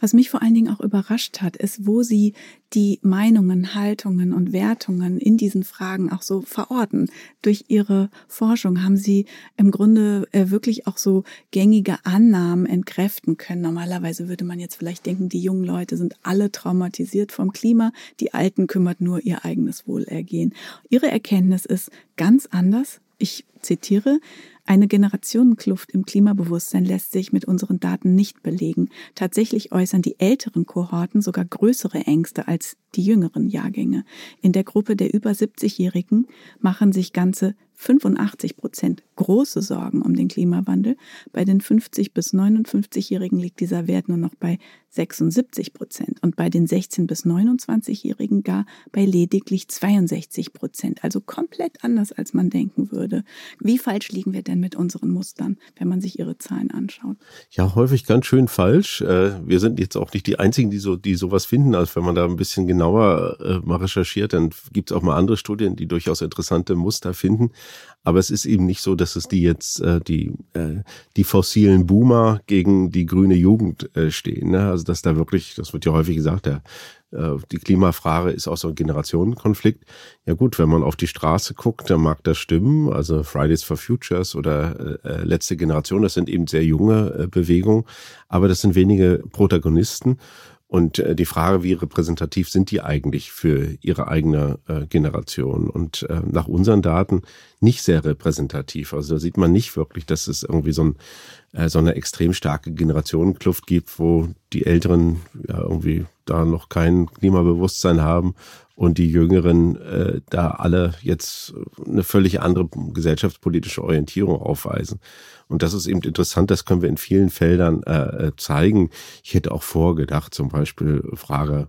Was mich vor allen Dingen auch überrascht hat, ist, wo Sie die Meinungen, Haltungen und Wertungen in diesen Fragen auch so verorten. Durch Ihre Forschung haben Sie im Grunde äh, wirklich auch so gängige Annahmen entkräften können. Normalerweise würde man jetzt vielleicht denken, die jungen Leute sind alle traumatisiert vom Klima, die Alten kümmert nur ihr eigenes Wohlergehen. Ihre Erkenntnis ist ganz anders. Ich zitiere, eine Generationenkluft im Klimabewusstsein lässt sich mit unseren Daten nicht belegen. Tatsächlich äußern die älteren Kohorten sogar größere Ängste als die jüngeren Jahrgänge. In der Gruppe der über 70-Jährigen machen sich ganze 85 Prozent große Sorgen um den Klimawandel. Bei den 50 bis 59-Jährigen liegt dieser Wert nur noch bei 76 Prozent und bei den 16 bis 29-Jährigen gar bei lediglich 62 Prozent. Also komplett anders, als man denken würde. Wie falsch liegen wir denn mit unseren Mustern, wenn man sich ihre Zahlen anschaut? Ja, häufig ganz schön falsch. Äh, wir sind jetzt auch nicht die Einzigen, die so, die sowas finden. Also wenn man da ein bisschen genauer äh, mal recherchiert, dann gibt es auch mal andere Studien, die durchaus interessante Muster finden. Aber es ist eben nicht so, dass es die jetzt äh, die die fossilen Boomer gegen die grüne Jugend stehen. Ne? Also dass da wirklich, das wird ja häufig gesagt, der die Klimafrage ist auch so ein Generationenkonflikt. Ja gut, wenn man auf die Straße guckt, dann mag das stimmen. Also Fridays for Futures oder äh, letzte Generation, das sind eben sehr junge äh, Bewegungen, aber das sind wenige Protagonisten. Und äh, die Frage, wie repräsentativ sind die eigentlich für ihre eigene äh, Generation? Und äh, nach unseren Daten nicht sehr repräsentativ. Also da sieht man nicht wirklich, dass es irgendwie so, ein, äh, so eine extrem starke Generationenkluft gibt, wo die Älteren ja irgendwie da noch kein Klimabewusstsein haben und die Jüngeren äh, da alle jetzt eine völlig andere gesellschaftspolitische Orientierung aufweisen. Und das ist eben interessant, das können wir in vielen Feldern äh, äh zeigen. Ich hätte auch vorgedacht, zum Beispiel Frage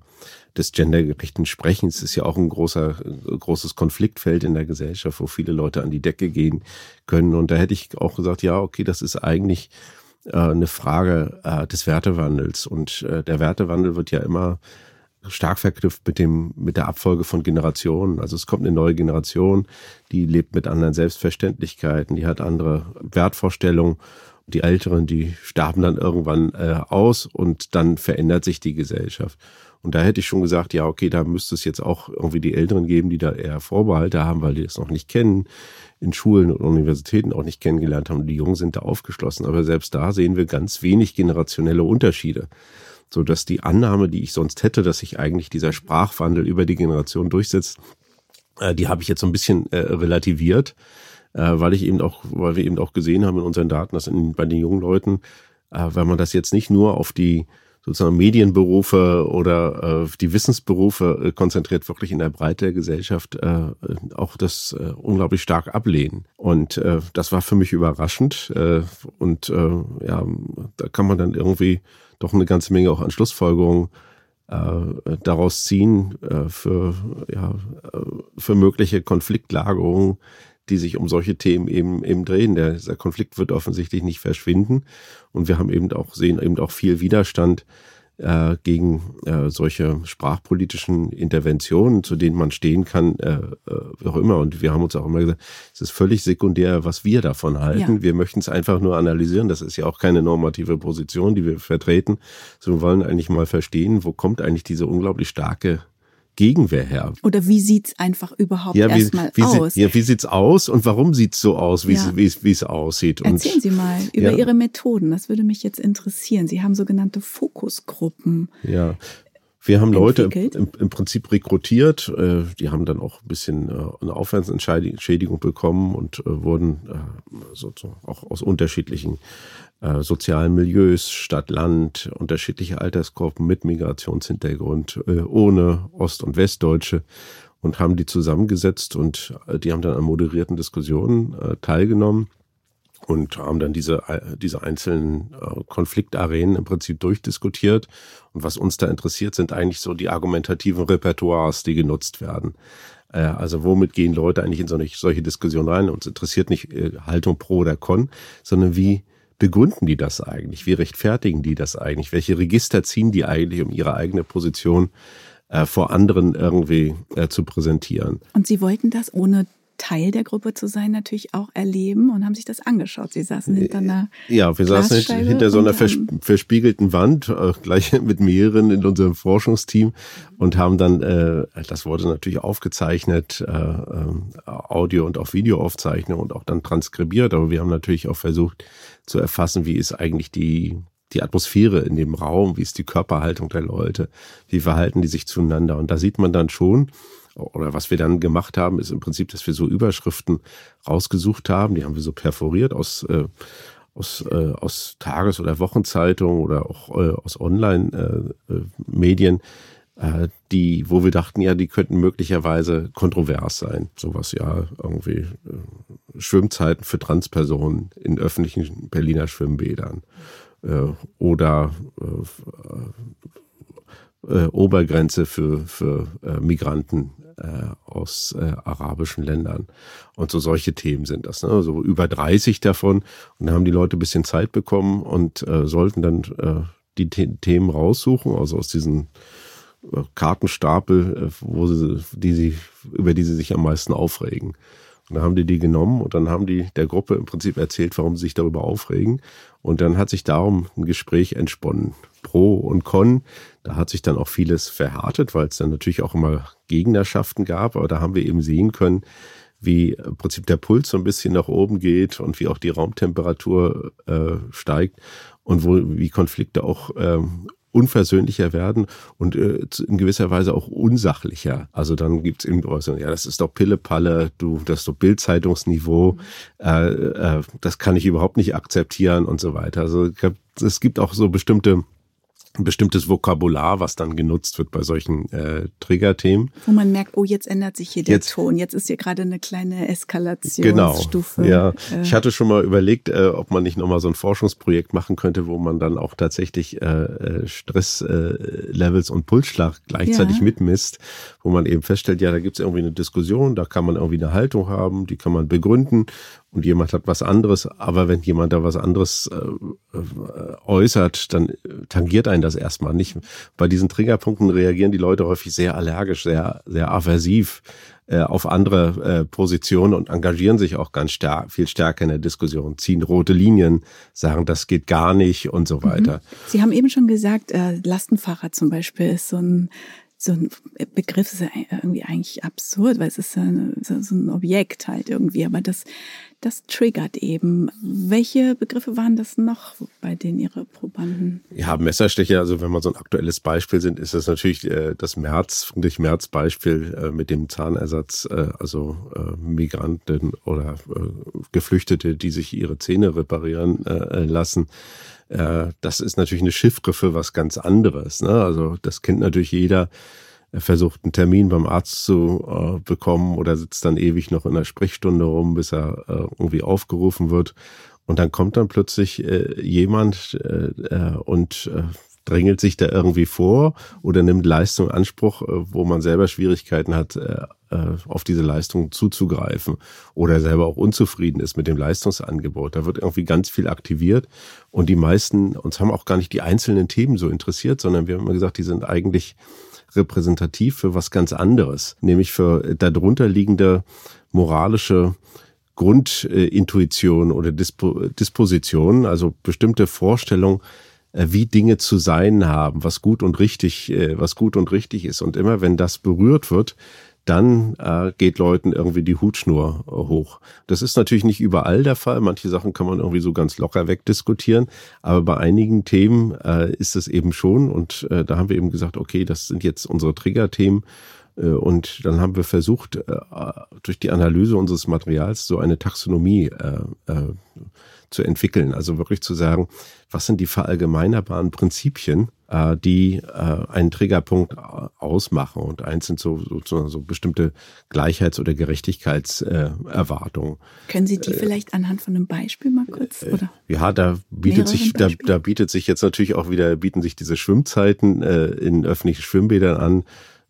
des gendergerechten Sprechens ist ja auch ein großer, großes Konfliktfeld in der Gesellschaft, wo viele Leute an die Decke gehen können. Und da hätte ich auch gesagt, ja, okay, das ist eigentlich äh, eine Frage äh, des Wertewandels. Und äh, der Wertewandel wird ja immer stark verknüpft mit dem, mit der Abfolge von Generationen. Also es kommt eine neue Generation, die lebt mit anderen Selbstverständlichkeiten, die hat andere Wertvorstellungen. Die Älteren, die sterben dann irgendwann äh, aus und dann verändert sich die Gesellschaft. Und da hätte ich schon gesagt, ja, okay, da müsste es jetzt auch irgendwie die Älteren geben, die da eher Vorbehalte haben, weil die es noch nicht kennen, in Schulen und Universitäten auch nicht kennengelernt haben. Die Jungen sind da aufgeschlossen. Aber selbst da sehen wir ganz wenig generationelle Unterschiede so dass die Annahme, die ich sonst hätte, dass sich eigentlich dieser Sprachwandel über die Generation durchsetzt, äh, die habe ich jetzt so ein bisschen äh, relativiert, äh, weil ich eben auch, weil wir eben auch gesehen haben in unseren Daten, dass in, bei den jungen Leuten äh, wenn man das jetzt nicht nur auf die sozusagen Medienberufe oder äh, die Wissensberufe äh, konzentriert, wirklich in der Breite der Gesellschaft äh, auch das äh, unglaublich stark ablehnen. Und äh, das war für mich überraschend. Äh, und äh, ja, da kann man dann irgendwie doch eine ganze Menge auch an Schlussfolgerungen äh, daraus ziehen äh, für, ja, äh, für mögliche Konfliktlagerungen, die sich um solche Themen eben, eben drehen. Der, dieser Konflikt wird offensichtlich nicht verschwinden. Und wir haben eben auch, sehen eben auch viel Widerstand äh, gegen äh, solche sprachpolitischen Interventionen, zu denen man stehen kann, äh, äh, wie auch immer. Und wir haben uns auch immer gesagt, es ist völlig sekundär, was wir davon halten. Ja. Wir möchten es einfach nur analysieren. Das ist ja auch keine normative Position, die wir vertreten. sondern wir wollen eigentlich mal verstehen, wo kommt eigentlich diese unglaublich starke Gegenwehr her. Oder wie sieht's einfach überhaupt ja, erstmal aus? Ja, wie sieht's aus und warum sieht's so aus, wie ja. es wie es aussieht? Erzählen Sie mal über ja. Ihre Methoden. Das würde mich jetzt interessieren. Sie haben sogenannte Fokusgruppen. Ja. Wir haben Leute im, im, Prinzip rekrutiert, äh, die haben dann auch ein bisschen äh, eine Aufwandsentschädigung bekommen und äh, wurden so, so auch aus unterschiedlichen sozialen Milieus, Stadt, Land, unterschiedliche Altersgruppen mit Migrationshintergrund, ohne Ost- und Westdeutsche und haben die zusammengesetzt und die haben dann an moderierten Diskussionen teilgenommen und haben dann diese, diese einzelnen äh, Konfliktarenen im Prinzip durchdiskutiert. Und was uns da interessiert, sind eigentlich so die argumentativen Repertoires, die genutzt werden. Äh, also womit gehen Leute eigentlich in solche, Diskussionen rein? Uns interessiert nicht äh, Haltung pro oder con, sondern wie begründen die das eigentlich? Wie rechtfertigen die das eigentlich? Welche Register ziehen die eigentlich, um ihre eigene Position äh, vor anderen irgendwie äh, zu präsentieren? Und Sie wollten das ohne Teil der Gruppe zu sein, natürlich auch erleben und haben sich das angeschaut. Sie saßen hinter einer Ja, wir saßen hinter so einer vers verspiegelten Wand, äh, gleich mit mehreren in unserem Forschungsteam und haben dann, äh, das wurde natürlich aufgezeichnet, äh, äh, Audio- und auch Videoaufzeichnung und auch dann transkribiert, aber wir haben natürlich auch versucht zu erfassen, wie ist eigentlich die die Atmosphäre in dem Raum, wie ist die Körperhaltung der Leute, wie verhalten die sich zueinander. Und da sieht man dann schon, oder was wir dann gemacht haben, ist im Prinzip, dass wir so Überschriften rausgesucht haben. Die haben wir so perforiert aus, äh, aus, äh, aus Tages- oder Wochenzeitungen oder auch äh, aus Online-Medien, äh, äh, die, wo wir dachten, ja, die könnten möglicherweise kontrovers sein. Sowas ja, irgendwie äh, Schwimmzeiten für Transpersonen in öffentlichen Berliner Schwimmbädern äh, oder äh, Obergrenze für, für äh, Migranten äh, aus äh, arabischen Ländern. Und so solche Themen sind das. Ne? So über 30 davon. Und dann haben die Leute ein bisschen Zeit bekommen und äh, sollten dann äh, die The Themen raussuchen, also aus diesen Kartenstapel, wo sie, die sie, über die sie sich am meisten aufregen. Und dann haben die die genommen und dann haben die der Gruppe im Prinzip erzählt, warum sie sich darüber aufregen. Und dann hat sich darum ein Gespräch entsponnen. Pro und Con. Da hat sich dann auch vieles verhärtet, weil es dann natürlich auch immer Gegnerschaften gab. Aber da haben wir eben sehen können, wie im Prinzip der Puls so ein bisschen nach oben geht und wie auch die Raumtemperatur äh, steigt und wo wie Konflikte auch ähm, unversöhnlicher werden und äh, in gewisser Weise auch unsachlicher. Also dann gibt's eben Äußerungen, ja, das ist doch Pillepalle, du, das ist doch Bildzeitungsniveau, äh, äh, das kann ich überhaupt nicht akzeptieren und so weiter. Also es gibt auch so bestimmte ein bestimmtes Vokabular, was dann genutzt wird bei solchen äh, Triggerthemen. Wo man merkt, oh, jetzt ändert sich hier der jetzt, Ton. Jetzt ist hier gerade eine kleine Eskalationsstufe. Genau, ja. Äh. Ich hatte schon mal überlegt, äh, ob man nicht nochmal so ein Forschungsprojekt machen könnte, wo man dann auch tatsächlich äh, äh Stresslevels äh, und Pulsschlag gleichzeitig ja. mitmisst, wo man eben feststellt, ja, da gibt es irgendwie eine Diskussion, da kann man irgendwie eine Haltung haben, die kann man begründen und jemand hat was anderes, aber wenn jemand da was anderes äh, äh, äußert, dann tangiert einen das erstmal nicht. Bei diesen Triggerpunkten reagieren die Leute häufig sehr allergisch, sehr, sehr aversiv äh, auf andere äh, Positionen und engagieren sich auch ganz stark, viel stärker in der Diskussion, ziehen rote Linien, sagen, das geht gar nicht und so mhm. weiter. Sie haben eben schon gesagt, äh, Lastenfahrrad zum Beispiel ist so ein so ein Begriff ist ja irgendwie eigentlich absurd, weil es ist ja so ein Objekt halt irgendwie, aber das, das triggert eben. Welche Begriffe waren das noch, bei denen Ihre Probanden? Ja, Messerstecher, also wenn man so ein aktuelles Beispiel sind, ist das natürlich äh, das März, Friedrich März Beispiel äh, mit dem Zahnersatz, äh, also äh, Migranten oder äh, Geflüchtete, die sich ihre Zähne reparieren äh, lassen das ist natürlich eine Chiffre für was ganz anderes. Ne? Also das kennt natürlich jeder. Er versucht einen Termin beim Arzt zu äh, bekommen oder sitzt dann ewig noch in der Sprechstunde rum, bis er äh, irgendwie aufgerufen wird. Und dann kommt dann plötzlich äh, jemand äh, äh, und äh, drängelt sich da irgendwie vor oder nimmt Leistung in Anspruch, wo man selber Schwierigkeiten hat, auf diese Leistung zuzugreifen oder selber auch unzufrieden ist mit dem Leistungsangebot. Da wird irgendwie ganz viel aktiviert und die meisten uns haben auch gar nicht die einzelnen Themen so interessiert, sondern wir haben immer gesagt, die sind eigentlich repräsentativ für was ganz anderes, nämlich für darunter liegende moralische Grundintuition oder Dispo Disposition, also bestimmte Vorstellungen, äh, wie Dinge zu sein haben, was gut und richtig, äh, was gut und richtig ist. Und immer wenn das berührt wird, dann äh, geht Leuten irgendwie die Hutschnur äh, hoch. Das ist natürlich nicht überall der Fall. Manche Sachen kann man irgendwie so ganz locker wegdiskutieren, aber bei einigen Themen äh, ist es eben schon. Und äh, da haben wir eben gesagt, okay, das sind jetzt unsere Triggerthemen. Äh, und dann haben wir versucht, äh, durch die Analyse unseres Materials so eine Taxonomie äh, äh, zu entwickeln. Also wirklich zu sagen, was sind die verallgemeinerbaren Prinzipien, äh, die äh, einen Triggerpunkt ausmachen. Und eins sind so, so, so bestimmte Gleichheits- oder Gerechtigkeitserwartungen. Können Sie die vielleicht anhand von einem Beispiel mal kurz? Oder? Ja, da bietet sich, da, da bietet sich jetzt natürlich auch wieder, bieten sich diese Schwimmzeiten äh, in öffentlichen Schwimmbädern an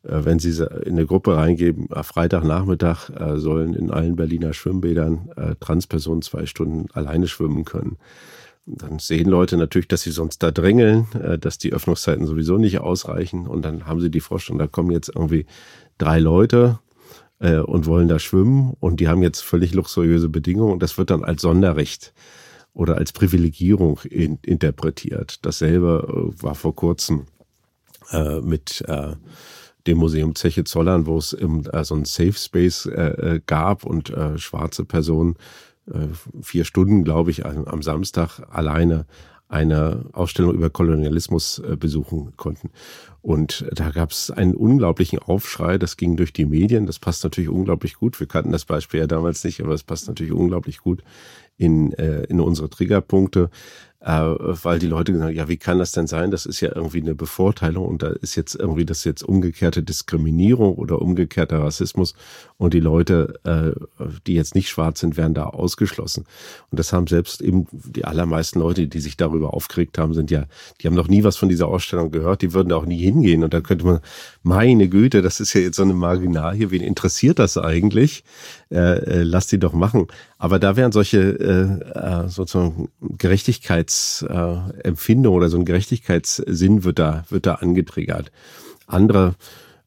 äh, wenn Sie in eine Gruppe reingeben, Freitagnachmittag äh, sollen in allen Berliner Schwimmbädern äh, Transpersonen zwei Stunden alleine schwimmen können. Dann sehen Leute natürlich, dass sie sonst da drängeln, dass die Öffnungszeiten sowieso nicht ausreichen. Und dann haben sie die Vorstellung, da kommen jetzt irgendwie drei Leute und wollen da schwimmen und die haben jetzt völlig luxuriöse Bedingungen und das wird dann als Sonderrecht oder als Privilegierung in, interpretiert. Dasselbe war vor kurzem mit dem Museum Zeche Zollern, wo es im, also ein Safe Space äh, äh, gab und äh, schwarze Personen äh, vier Stunden, glaube ich, am, am Samstag alleine eine Ausstellung über Kolonialismus äh, besuchen konnten. Und da gab es einen unglaublichen Aufschrei, das ging durch die Medien, das passt natürlich unglaublich gut. Wir kannten das Beispiel ja damals nicht, aber es passt natürlich unglaublich gut in, äh, in unsere Triggerpunkte äh, weil die Leute gesagt haben, ja, wie kann das denn sein? Das ist ja irgendwie eine Bevorteilung und da ist jetzt irgendwie das jetzt umgekehrte Diskriminierung oder umgekehrter Rassismus und die Leute, äh, die jetzt nicht schwarz sind, werden da ausgeschlossen. Und das haben selbst eben die allermeisten Leute, die sich darüber aufgeregt haben, sind ja, die haben noch nie was von dieser Ausstellung gehört, die würden da auch nie hingehen und da könnte man, meine Güte, das ist ja jetzt so eine Marginalie, wen interessiert das eigentlich? Äh, äh, lass die doch machen. Aber da wären solche äh, äh, sozusagen Gerechtigkeitsempfindungen äh, oder so ein Gerechtigkeitssinn wird da, wird da angetriggert. Andere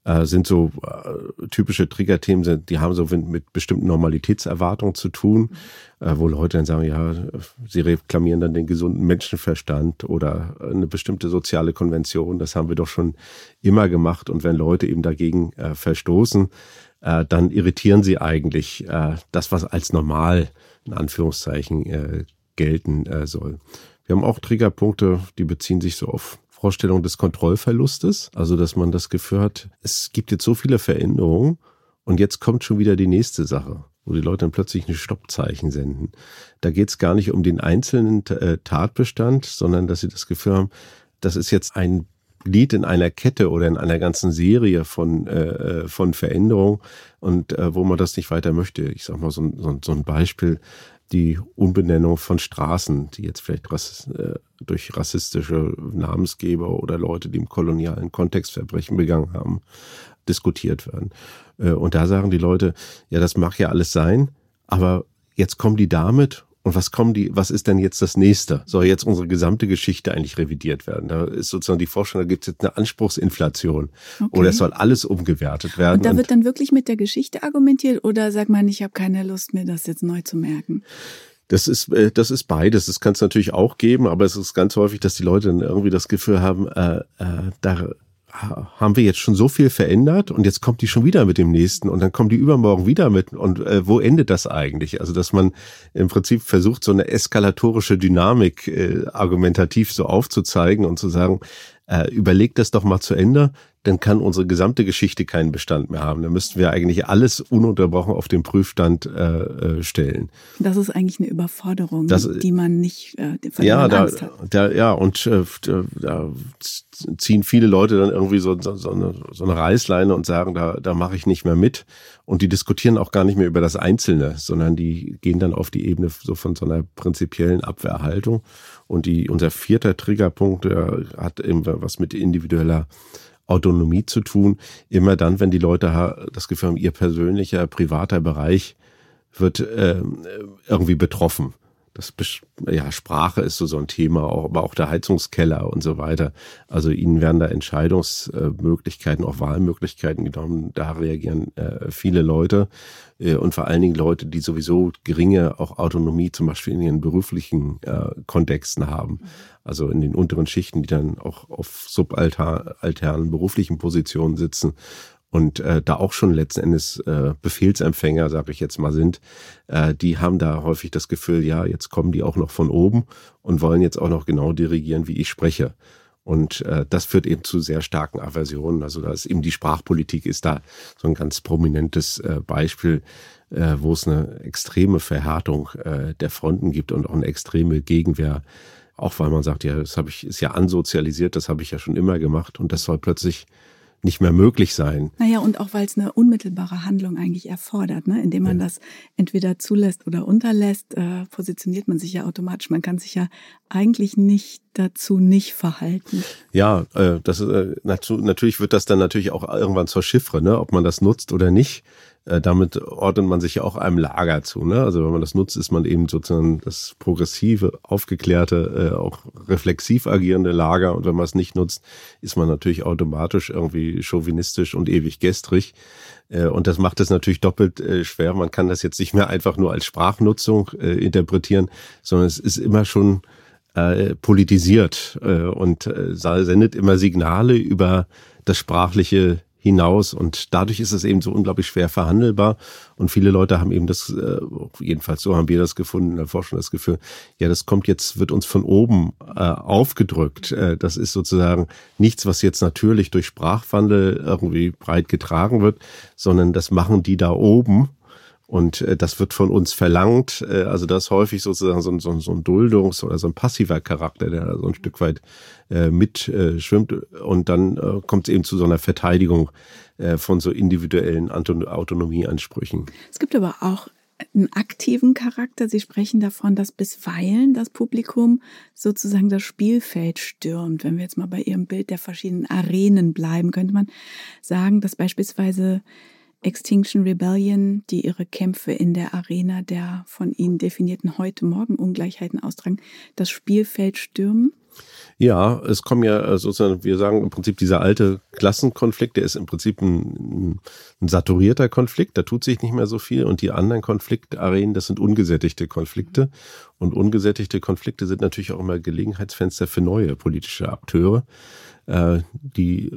äh, sind so äh, typische Triggerthemen, die haben so mit, bestimmten Normalitätserwartungen zu tun, äh, wo Leute dann sagen, ja, sie reklamieren dann den gesunden Menschenverstand oder eine bestimmte soziale Konvention. Das haben wir doch schon immer gemacht. Und wenn Leute eben dagegen äh, verstoßen, äh, dann irritieren sie eigentlich äh, das, was als normal in Anführungszeichen gelten soll. Wir haben auch Triggerpunkte, die beziehen sich so auf Vorstellung des Kontrollverlustes, also dass man das Gefühl hat, es gibt jetzt so viele Veränderungen und jetzt kommt schon wieder die nächste Sache, wo die Leute dann plötzlich ein Stoppzeichen senden. Da geht es gar nicht um den einzelnen äh, Tatbestand, sondern dass sie das Gefühl haben, das ist jetzt ein Glied in einer Kette oder in einer ganzen Serie von, äh, äh von Veränderungen und äh, wo man das nicht weiter möchte. Ich sag mal so, so, so ein Beispiel die Umbenennung von Straßen, die jetzt vielleicht rass, äh, durch rassistische Namensgeber oder Leute, die im kolonialen Kontext Verbrechen begangen haben, diskutiert werden. Äh, und da sagen die Leute, ja, das mag ja alles sein, aber jetzt kommen die damit und was kommen die, was ist denn jetzt das nächste? Soll jetzt unsere gesamte Geschichte eigentlich revidiert werden? Da ist sozusagen die Forschung, da gibt es jetzt eine Anspruchsinflation. Okay. Oder es soll alles umgewertet werden. Und da wird dann wirklich mit der Geschichte argumentiert oder sagt man, ich habe keine Lust mehr, das jetzt neu zu merken? Das ist, äh, das ist beides. Das kann es natürlich auch geben, aber es ist ganz häufig, dass die Leute dann irgendwie das Gefühl haben, äh, äh, da haben wir jetzt schon so viel verändert und jetzt kommt die schon wieder mit dem nächsten und dann kommen die übermorgen wieder mit und äh, wo endet das eigentlich? Also dass man im Prinzip versucht, so eine eskalatorische Dynamik äh, argumentativ so aufzuzeigen und zu sagen, äh, überlegt das doch mal zu Ende, dann kann unsere gesamte Geschichte keinen Bestand mehr haben. Dann müssten wir eigentlich alles ununterbrochen auf den Prüfstand äh, äh stellen. Das ist eigentlich eine Überforderung, das, die man nicht, äh, ja, da, Angst hat. Da, ja, und äh, da ziehen viele Leute dann irgendwie so, so, so, eine, so eine Reißleine und sagen, da, da mache ich nicht mehr mit. Und die diskutieren auch gar nicht mehr über das Einzelne, sondern die gehen dann auf die Ebene so von so einer prinzipiellen Abwehrhaltung. Und die, unser vierter Triggerpunkt der hat eben was mit individueller Autonomie zu tun. Immer dann, wenn die Leute das Gefühl haben, ihr persönlicher, privater Bereich wird äh, irgendwie betroffen das ja, Sprache ist so, so ein Thema, auch, aber auch der Heizungskeller und so weiter. Also ihnen werden da Entscheidungsmöglichkeiten, auch Wahlmöglichkeiten genommen. Da reagieren äh, viele Leute äh, und vor allen Dingen Leute, die sowieso geringe auch Autonomie zum Beispiel in ihren beruflichen äh, Kontexten haben. Also in den unteren Schichten, die dann auch auf subalternen beruflichen Positionen sitzen und äh, da auch schon letzten Endes äh, Befehlsempfänger, sage ich jetzt mal, sind, äh, die haben da häufig das Gefühl, ja, jetzt kommen die auch noch von oben und wollen jetzt auch noch genau dirigieren, wie ich spreche. Und äh, das führt eben zu sehr starken Aversionen. Also da ist eben die Sprachpolitik ist da so ein ganz prominentes äh, Beispiel, äh, wo es eine extreme Verhärtung äh, der Fronten gibt und auch eine extreme Gegenwehr. Auch weil man sagt, ja, das habe ich, ist ja ansozialisiert, das habe ich ja schon immer gemacht und das soll plötzlich nicht mehr möglich sein. Naja, und auch weil es eine unmittelbare Handlung eigentlich erfordert, ne? indem man ja. das entweder zulässt oder unterlässt, äh, positioniert man sich ja automatisch. Man kann sich ja eigentlich nicht dazu nicht verhalten. Ja, äh, das äh, natürlich wird das dann natürlich auch irgendwann zur Chiffre, ne? ob man das nutzt oder nicht. Äh, damit ordnet man sich ja auch einem Lager zu. Ne? Also wenn man das nutzt, ist man eben sozusagen das progressive, aufgeklärte, äh, auch reflexiv agierende Lager. Und wenn man es nicht nutzt, ist man natürlich automatisch irgendwie chauvinistisch und ewig gestrig. Äh, und das macht es natürlich doppelt äh, schwer. Man kann das jetzt nicht mehr einfach nur als Sprachnutzung äh, interpretieren, sondern es ist immer schon äh, politisiert äh, und sendet immer Signale über das sprachliche hinaus. Und dadurch ist es eben so unglaublich schwer verhandelbar. Und viele Leute haben eben das, äh, jedenfalls so haben wir das gefunden in der Forschung, das Gefühl, ja, das kommt jetzt, wird uns von oben äh, aufgedrückt. Äh, das ist sozusagen nichts, was jetzt natürlich durch Sprachwandel irgendwie breit getragen wird, sondern das machen die da oben und äh, das wird von uns verlangt. Äh, also das häufig sozusagen so, so, so ein Duldungs- oder so ein passiver Charakter, der so ein Stück weit äh, mitschwimmt. Äh, und dann äh, kommt es eben zu so einer Verteidigung äh, von so individuellen Autonomieansprüchen. Es gibt aber auch einen aktiven Charakter. Sie sprechen davon, dass bisweilen das Publikum sozusagen das Spielfeld stürmt. Wenn wir jetzt mal bei Ihrem Bild der verschiedenen Arenen bleiben, könnte man sagen, dass beispielsweise Extinction Rebellion, die ihre Kämpfe in der Arena der von ihnen definierten Heute-Morgen-Ungleichheiten austragen, das Spielfeld stürmen? Ja, es kommen ja äh, sozusagen, wir sagen im Prinzip dieser alte Klassenkonflikt, der ist im Prinzip ein, ein saturierter Konflikt, da tut sich nicht mehr so viel. Und die anderen Konfliktarenen, das sind ungesättigte Konflikte. Und ungesättigte Konflikte sind natürlich auch immer Gelegenheitsfenster für neue politische Akteure, äh, die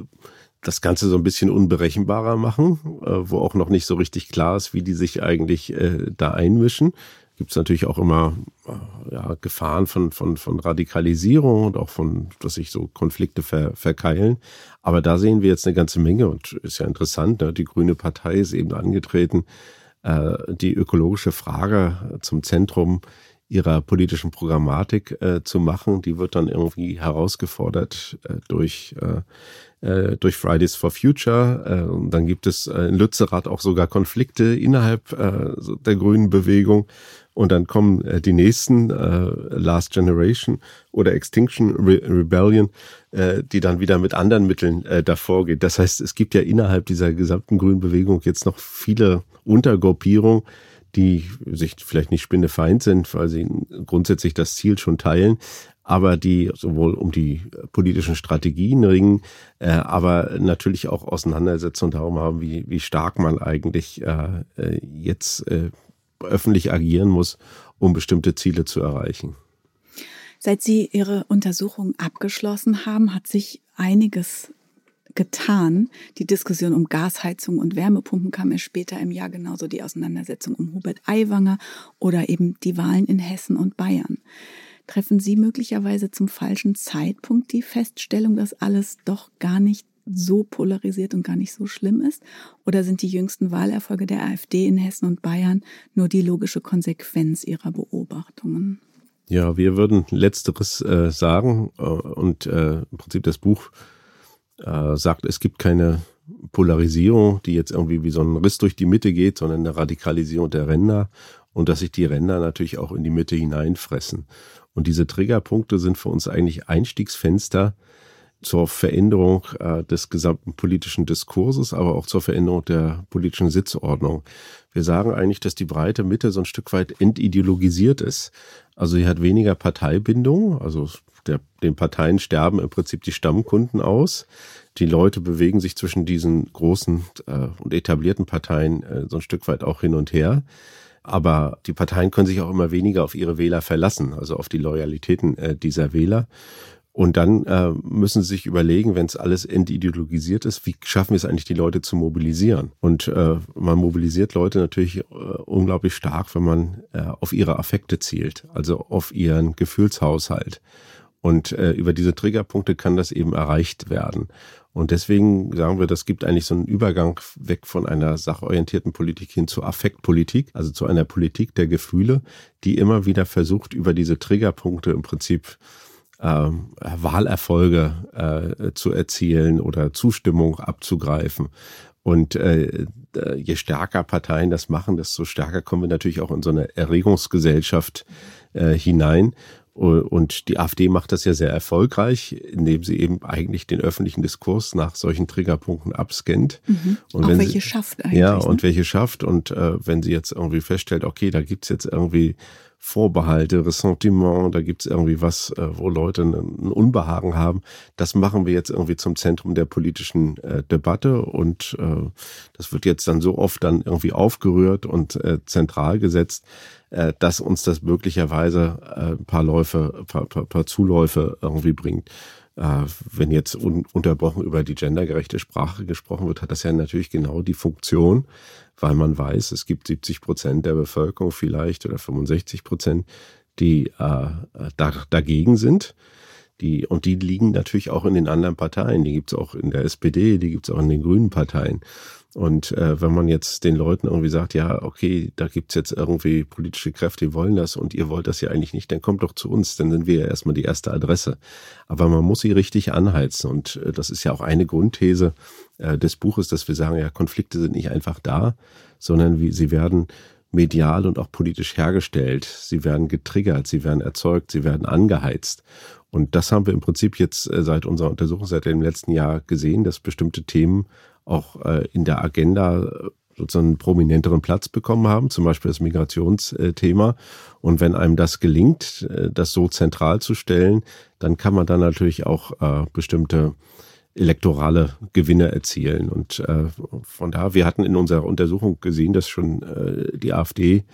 das Ganze so ein bisschen unberechenbarer machen, äh, wo auch noch nicht so richtig klar ist, wie die sich eigentlich äh, da einmischen. Gibt es natürlich auch immer äh, ja, Gefahren von, von, von Radikalisierung und auch von, dass sich so Konflikte ver, verkeilen. Aber da sehen wir jetzt eine ganze Menge und ist ja interessant. Ne? Die Grüne Partei ist eben angetreten, äh, die ökologische Frage zum Zentrum ihrer politischen Programmatik äh, zu machen. Die wird dann irgendwie herausgefordert äh, durch äh, äh, durch Fridays for Future. Äh, und dann gibt es äh, in Lützerath auch sogar Konflikte innerhalb äh, der grünen Bewegung. Und dann kommen äh, die nächsten, äh, Last Generation oder Extinction Re Rebellion, äh, die dann wieder mit anderen Mitteln äh, davor geht. Das heißt, es gibt ja innerhalb dieser gesamten grünen Bewegung jetzt noch viele Untergruppierungen, die sich vielleicht nicht spinnefeind sind, weil sie grundsätzlich das Ziel schon teilen, aber die sowohl um die politischen Strategien ringen, äh, aber natürlich auch Auseinandersetzungen darum haben, wie, wie stark man eigentlich äh, äh, jetzt äh, öffentlich agieren muss, um bestimmte Ziele zu erreichen. Seit Sie Ihre Untersuchung abgeschlossen haben, hat sich einiges getan. Die Diskussion um Gasheizung und Wärmepumpen kam erst später im Jahr, genauso die Auseinandersetzung um Hubert Aiwanger oder eben die Wahlen in Hessen und Bayern. Treffen Sie möglicherweise zum falschen Zeitpunkt die Feststellung, dass alles doch gar nicht so polarisiert und gar nicht so schlimm ist? Oder sind die jüngsten Wahlerfolge der AfD in Hessen und Bayern nur die logische Konsequenz ihrer Beobachtungen? Ja, wir würden letzteres äh, sagen äh, und äh, im Prinzip das Buch äh, sagt, es gibt keine Polarisierung, die jetzt irgendwie wie so ein Riss durch die Mitte geht, sondern eine Radikalisierung der Ränder und dass sich die Ränder natürlich auch in die Mitte hineinfressen. Und diese Triggerpunkte sind für uns eigentlich Einstiegsfenster zur Veränderung äh, des gesamten politischen Diskurses, aber auch zur Veränderung der politischen Sitzordnung. Wir sagen eigentlich, dass die breite Mitte so ein Stück weit entideologisiert ist. Also sie hat weniger Parteibindung, also der, den Parteien sterben im Prinzip die Stammkunden aus. Die Leute bewegen sich zwischen diesen großen äh, und etablierten Parteien äh, so ein Stück weit auch hin und her. Aber die Parteien können sich auch immer weniger auf ihre Wähler verlassen, also auf die Loyalitäten äh, dieser Wähler. Und dann äh, müssen sie sich überlegen, wenn es alles entideologisiert ist, wie schaffen wir es eigentlich, die Leute zu mobilisieren? Und äh, man mobilisiert Leute natürlich äh, unglaublich stark, wenn man äh, auf ihre Affekte zielt, also auf ihren Gefühlshaushalt. Und äh, über diese Triggerpunkte kann das eben erreicht werden. Und deswegen sagen wir, das gibt eigentlich so einen Übergang weg von einer sachorientierten Politik hin zur Affektpolitik, also zu einer Politik der Gefühle, die immer wieder versucht, über diese Triggerpunkte im Prinzip äh, Wahlerfolge äh, zu erzielen oder Zustimmung abzugreifen. Und äh, je stärker Parteien das machen, desto stärker kommen wir natürlich auch in so eine Erregungsgesellschaft äh, hinein. Und die AfD macht das ja sehr erfolgreich, indem sie eben eigentlich den öffentlichen Diskurs nach solchen Triggerpunkten abscannt. Mhm. Und auch welche sie, schafft eigentlich. Ja, und ne? welche schafft. Und äh, wenn sie jetzt irgendwie feststellt, okay, da gibt's jetzt irgendwie Vorbehalte, Ressentiment, da gibt's irgendwie was, äh, wo Leute ein Unbehagen haben. Das machen wir jetzt irgendwie zum Zentrum der politischen äh, Debatte und äh, das wird jetzt dann so oft dann irgendwie aufgerührt und äh, zentral gesetzt, äh, dass uns das möglicherweise ein paar Läufe, paar, paar, paar Zuläufe irgendwie bringt. Wenn jetzt un unterbrochen über die gendergerechte Sprache gesprochen wird, hat das ja natürlich genau die Funktion, weil man weiß, es gibt 70 Prozent der Bevölkerung vielleicht oder 65 Prozent, die äh, da, dagegen sind. Die, und die liegen natürlich auch in den anderen Parteien. Die gibt es auch in der SPD, die gibt es auch in den grünen Parteien. Und äh, wenn man jetzt den Leuten irgendwie sagt, ja, okay, da gibt's jetzt irgendwie politische Kräfte, die wollen das und ihr wollt das ja eigentlich nicht, dann kommt doch zu uns, dann sind wir ja erstmal die erste Adresse. Aber man muss sie richtig anheizen. Und äh, das ist ja auch eine Grundthese äh, des Buches, dass wir sagen, ja, Konflikte sind nicht einfach da, sondern wie, sie werden medial und auch politisch hergestellt. Sie werden getriggert, sie werden erzeugt, sie werden angeheizt. Und das haben wir im Prinzip jetzt äh, seit unserer Untersuchung seit dem letzten Jahr gesehen, dass bestimmte Themen auch äh, in der Agenda sozusagen einen prominenteren Platz bekommen haben, zum Beispiel das Migrationsthema. Und wenn einem das gelingt, das so zentral zu stellen, dann kann man dann natürlich auch bestimmte elektorale Gewinne erzielen. Und von da, wir hatten in unserer Untersuchung gesehen, dass schon die AfD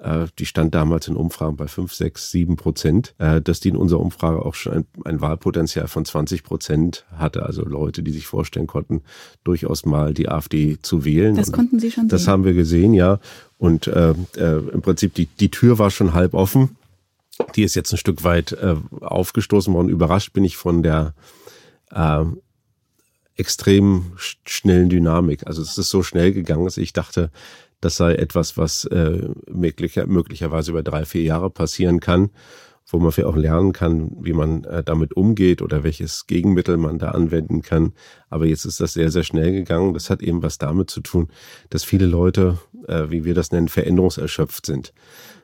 äh, die stand damals in Umfragen bei 5, 6, 7 Prozent, äh, dass die in unserer Umfrage auch schon ein, ein Wahlpotenzial von 20 Prozent hatte. Also Leute, die sich vorstellen konnten, durchaus mal die AfD zu wählen. Das konnten Sie schon Das sehen. haben wir gesehen, ja. Und äh, äh, im Prinzip die, die Tür war schon halb offen. Die ist jetzt ein Stück weit äh, aufgestoßen worden. Überrascht bin ich von der äh, extrem schnellen Dynamik. Also es ist so schnell gegangen, dass ich dachte, das sei etwas, was äh, möglicher, möglicherweise über drei, vier Jahre passieren kann, wo man vielleicht auch lernen kann, wie man äh, damit umgeht oder welches Gegenmittel man da anwenden kann. Aber jetzt ist das sehr, sehr schnell gegangen. Das hat eben was damit zu tun, dass viele Leute, äh, wie wir das nennen, veränderungserschöpft sind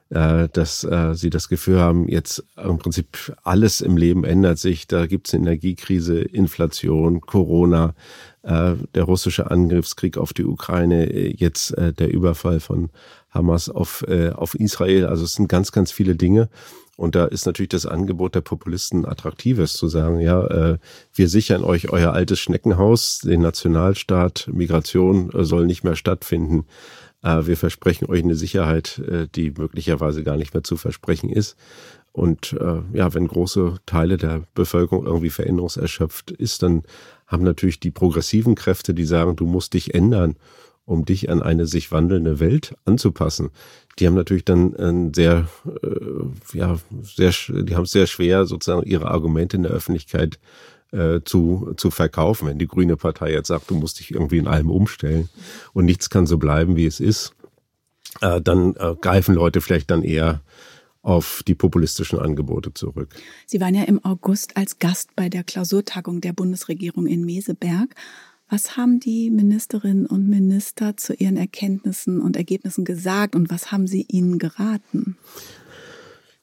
dass äh, sie das Gefühl haben, jetzt im Prinzip alles im Leben ändert sich. Da gibt es eine Energiekrise, Inflation, Corona, äh, der russische Angriffskrieg auf die Ukraine, jetzt äh, der Überfall von Hamas auf, äh, auf Israel. Also es sind ganz, ganz viele Dinge. Und da ist natürlich das Angebot der Populisten attraktives, zu sagen, ja, äh, wir sichern euch euer altes Schneckenhaus, den Nationalstaat, Migration äh, soll nicht mehr stattfinden. Äh, wir versprechen euch eine Sicherheit, äh, die möglicherweise gar nicht mehr zu versprechen ist. Und äh, ja, wenn große Teile der Bevölkerung irgendwie veränderungserschöpft ist, dann haben natürlich die progressiven Kräfte, die sagen, du musst dich ändern, um dich an eine sich wandelnde Welt anzupassen. Die haben natürlich dann ein sehr, äh, ja, sehr, die haben es sehr schwer, sozusagen ihre Argumente in der Öffentlichkeit äh, zu, zu verkaufen. Wenn die Grüne Partei jetzt sagt, du musst dich irgendwie in allem umstellen und nichts kann so bleiben, wie es ist, äh, dann äh, greifen Leute vielleicht dann eher auf die populistischen Angebote zurück. Sie waren ja im August als Gast bei der Klausurtagung der Bundesregierung in Meseberg. Was haben die Ministerinnen und Minister zu ihren Erkenntnissen und Ergebnissen gesagt und was haben sie ihnen geraten?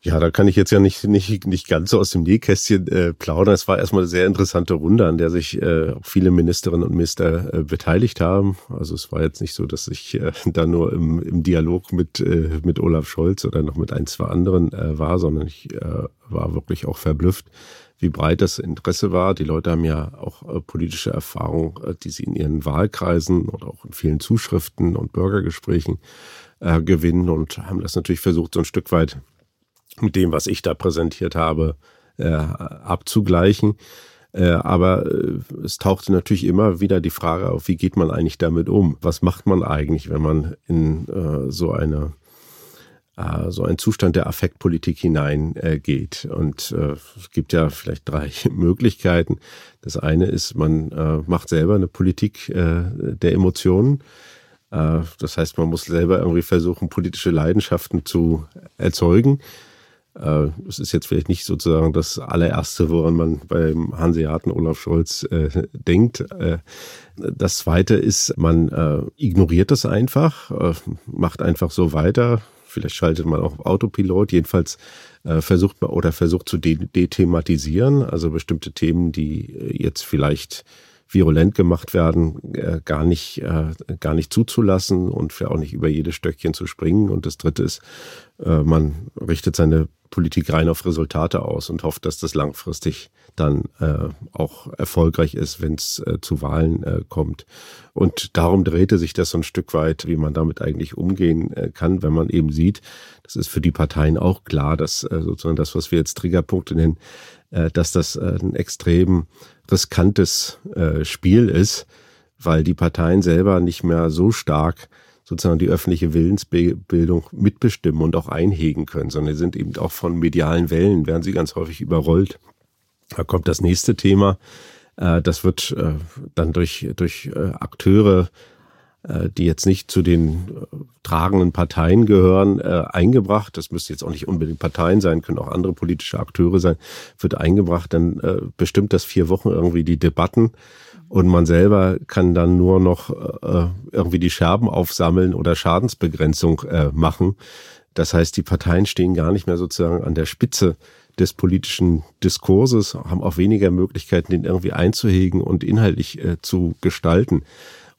Ja, da kann ich jetzt ja nicht, nicht, nicht ganz so aus dem Nähkästchen äh, plaudern. Es war erstmal eine sehr interessante Runde, an der sich äh, viele Ministerinnen und Minister äh, beteiligt haben. Also es war jetzt nicht so, dass ich äh, da nur im, im Dialog mit, äh, mit Olaf Scholz oder noch mit ein, zwei anderen äh, war, sondern ich äh, war wirklich auch verblüfft, wie breit das Interesse war. Die Leute haben ja auch äh, politische Erfahrung, äh, die sie in ihren Wahlkreisen oder auch in vielen Zuschriften und Bürgergesprächen äh, gewinnen und haben das natürlich versucht, so ein Stück weit mit dem, was ich da präsentiert habe, äh, abzugleichen. Äh, aber äh, es tauchte natürlich immer wieder die Frage auf, wie geht man eigentlich damit um? Was macht man eigentlich, wenn man in äh, so eine äh, so einen Zustand der Affektpolitik hineingeht. Und äh, es gibt ja vielleicht drei Möglichkeiten. Das eine ist, man macht selber eine Politik der Emotionen. Das heißt, man muss selber irgendwie versuchen, politische Leidenschaften zu erzeugen. Äh, es ist jetzt vielleicht nicht sozusagen das allererste, woran man beim Hanseaten Olaf Scholz äh, denkt. Äh, das zweite ist, man äh, ignoriert das einfach, äh, macht einfach so weiter. Vielleicht schaltet man auch auf Autopilot. Jedenfalls äh, versucht man oder versucht zu dethematisieren, also bestimmte Themen, die jetzt vielleicht virulent gemacht werden, äh, gar nicht, äh, gar nicht zuzulassen und für auch nicht über jedes Stöckchen zu springen. Und das dritte ist, äh, man richtet seine Politik rein auf Resultate aus und hofft, dass das langfristig dann äh, auch erfolgreich ist, wenn es äh, zu Wahlen äh, kommt. Und darum drehte sich das so ein Stück weit, wie man damit eigentlich umgehen äh, kann, wenn man eben sieht, das ist für die Parteien auch klar, dass äh, sozusagen das, was wir jetzt Triggerpunkte nennen, äh, dass das ein extrem riskantes Spiel ist, weil die Parteien selber nicht mehr so stark sozusagen die öffentliche Willensbildung mitbestimmen und auch einhegen können, sondern sind eben auch von medialen Wellen, werden sie ganz häufig überrollt. Da kommt das nächste Thema. Äh, das wird äh, dann durch, durch äh, Akteure, die jetzt nicht zu den tragenden Parteien gehören, eingebracht. Das müsste jetzt auch nicht unbedingt Parteien sein, können auch andere politische Akteure sein, wird eingebracht. Dann bestimmt das vier Wochen irgendwie die Debatten und man selber kann dann nur noch äh, irgendwie die Scherben aufsammeln oder Schadensbegrenzung äh, machen. Das heißt, die Parteien stehen gar nicht mehr sozusagen an der Spitze des politischen Diskurses, haben auch weniger Möglichkeiten, den irgendwie einzuhegen und inhaltlich äh, zu gestalten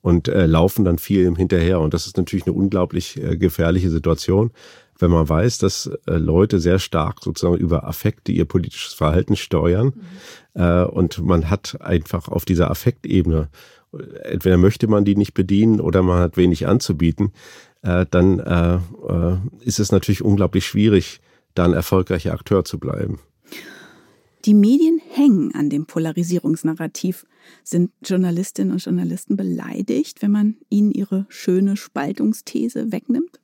und äh, laufen dann viel Hinterher. Und das ist natürlich eine unglaublich äh, gefährliche Situation wenn man weiß, dass äh, Leute sehr stark sozusagen über Affekte ihr politisches Verhalten steuern mhm. äh, und man hat einfach auf dieser Affektebene, entweder möchte man die nicht bedienen oder man hat wenig anzubieten, äh, dann äh, äh, ist es natürlich unglaublich schwierig, da ein erfolgreicher Akteur zu bleiben. Die Medien hängen an dem Polarisierungsnarrativ. Sind Journalistinnen und Journalisten beleidigt, wenn man ihnen ihre schöne Spaltungsthese wegnimmt?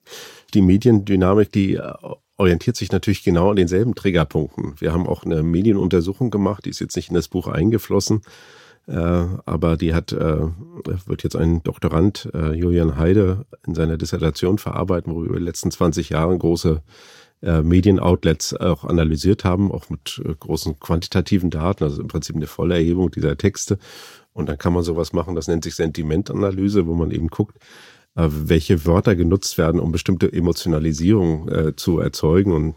Die Mediendynamik, die äh, orientiert sich natürlich genau an denselben Triggerpunkten. Wir haben auch eine Medienuntersuchung gemacht, die ist jetzt nicht in das Buch eingeflossen, äh, aber die hat, äh, wird jetzt ein Doktorand, Julian Heide, in seiner Dissertation verarbeiten, wo wir über die letzten 20 Jahre große äh, Medienoutlets auch analysiert haben, auch mit äh, großen quantitativen Daten, also im Prinzip eine volle Erhebung dieser Texte. Und dann kann man sowas machen, das nennt sich Sentimentanalyse, wo man eben guckt, äh, welche Wörter genutzt werden, um bestimmte Emotionalisierung zu erzeugen. Und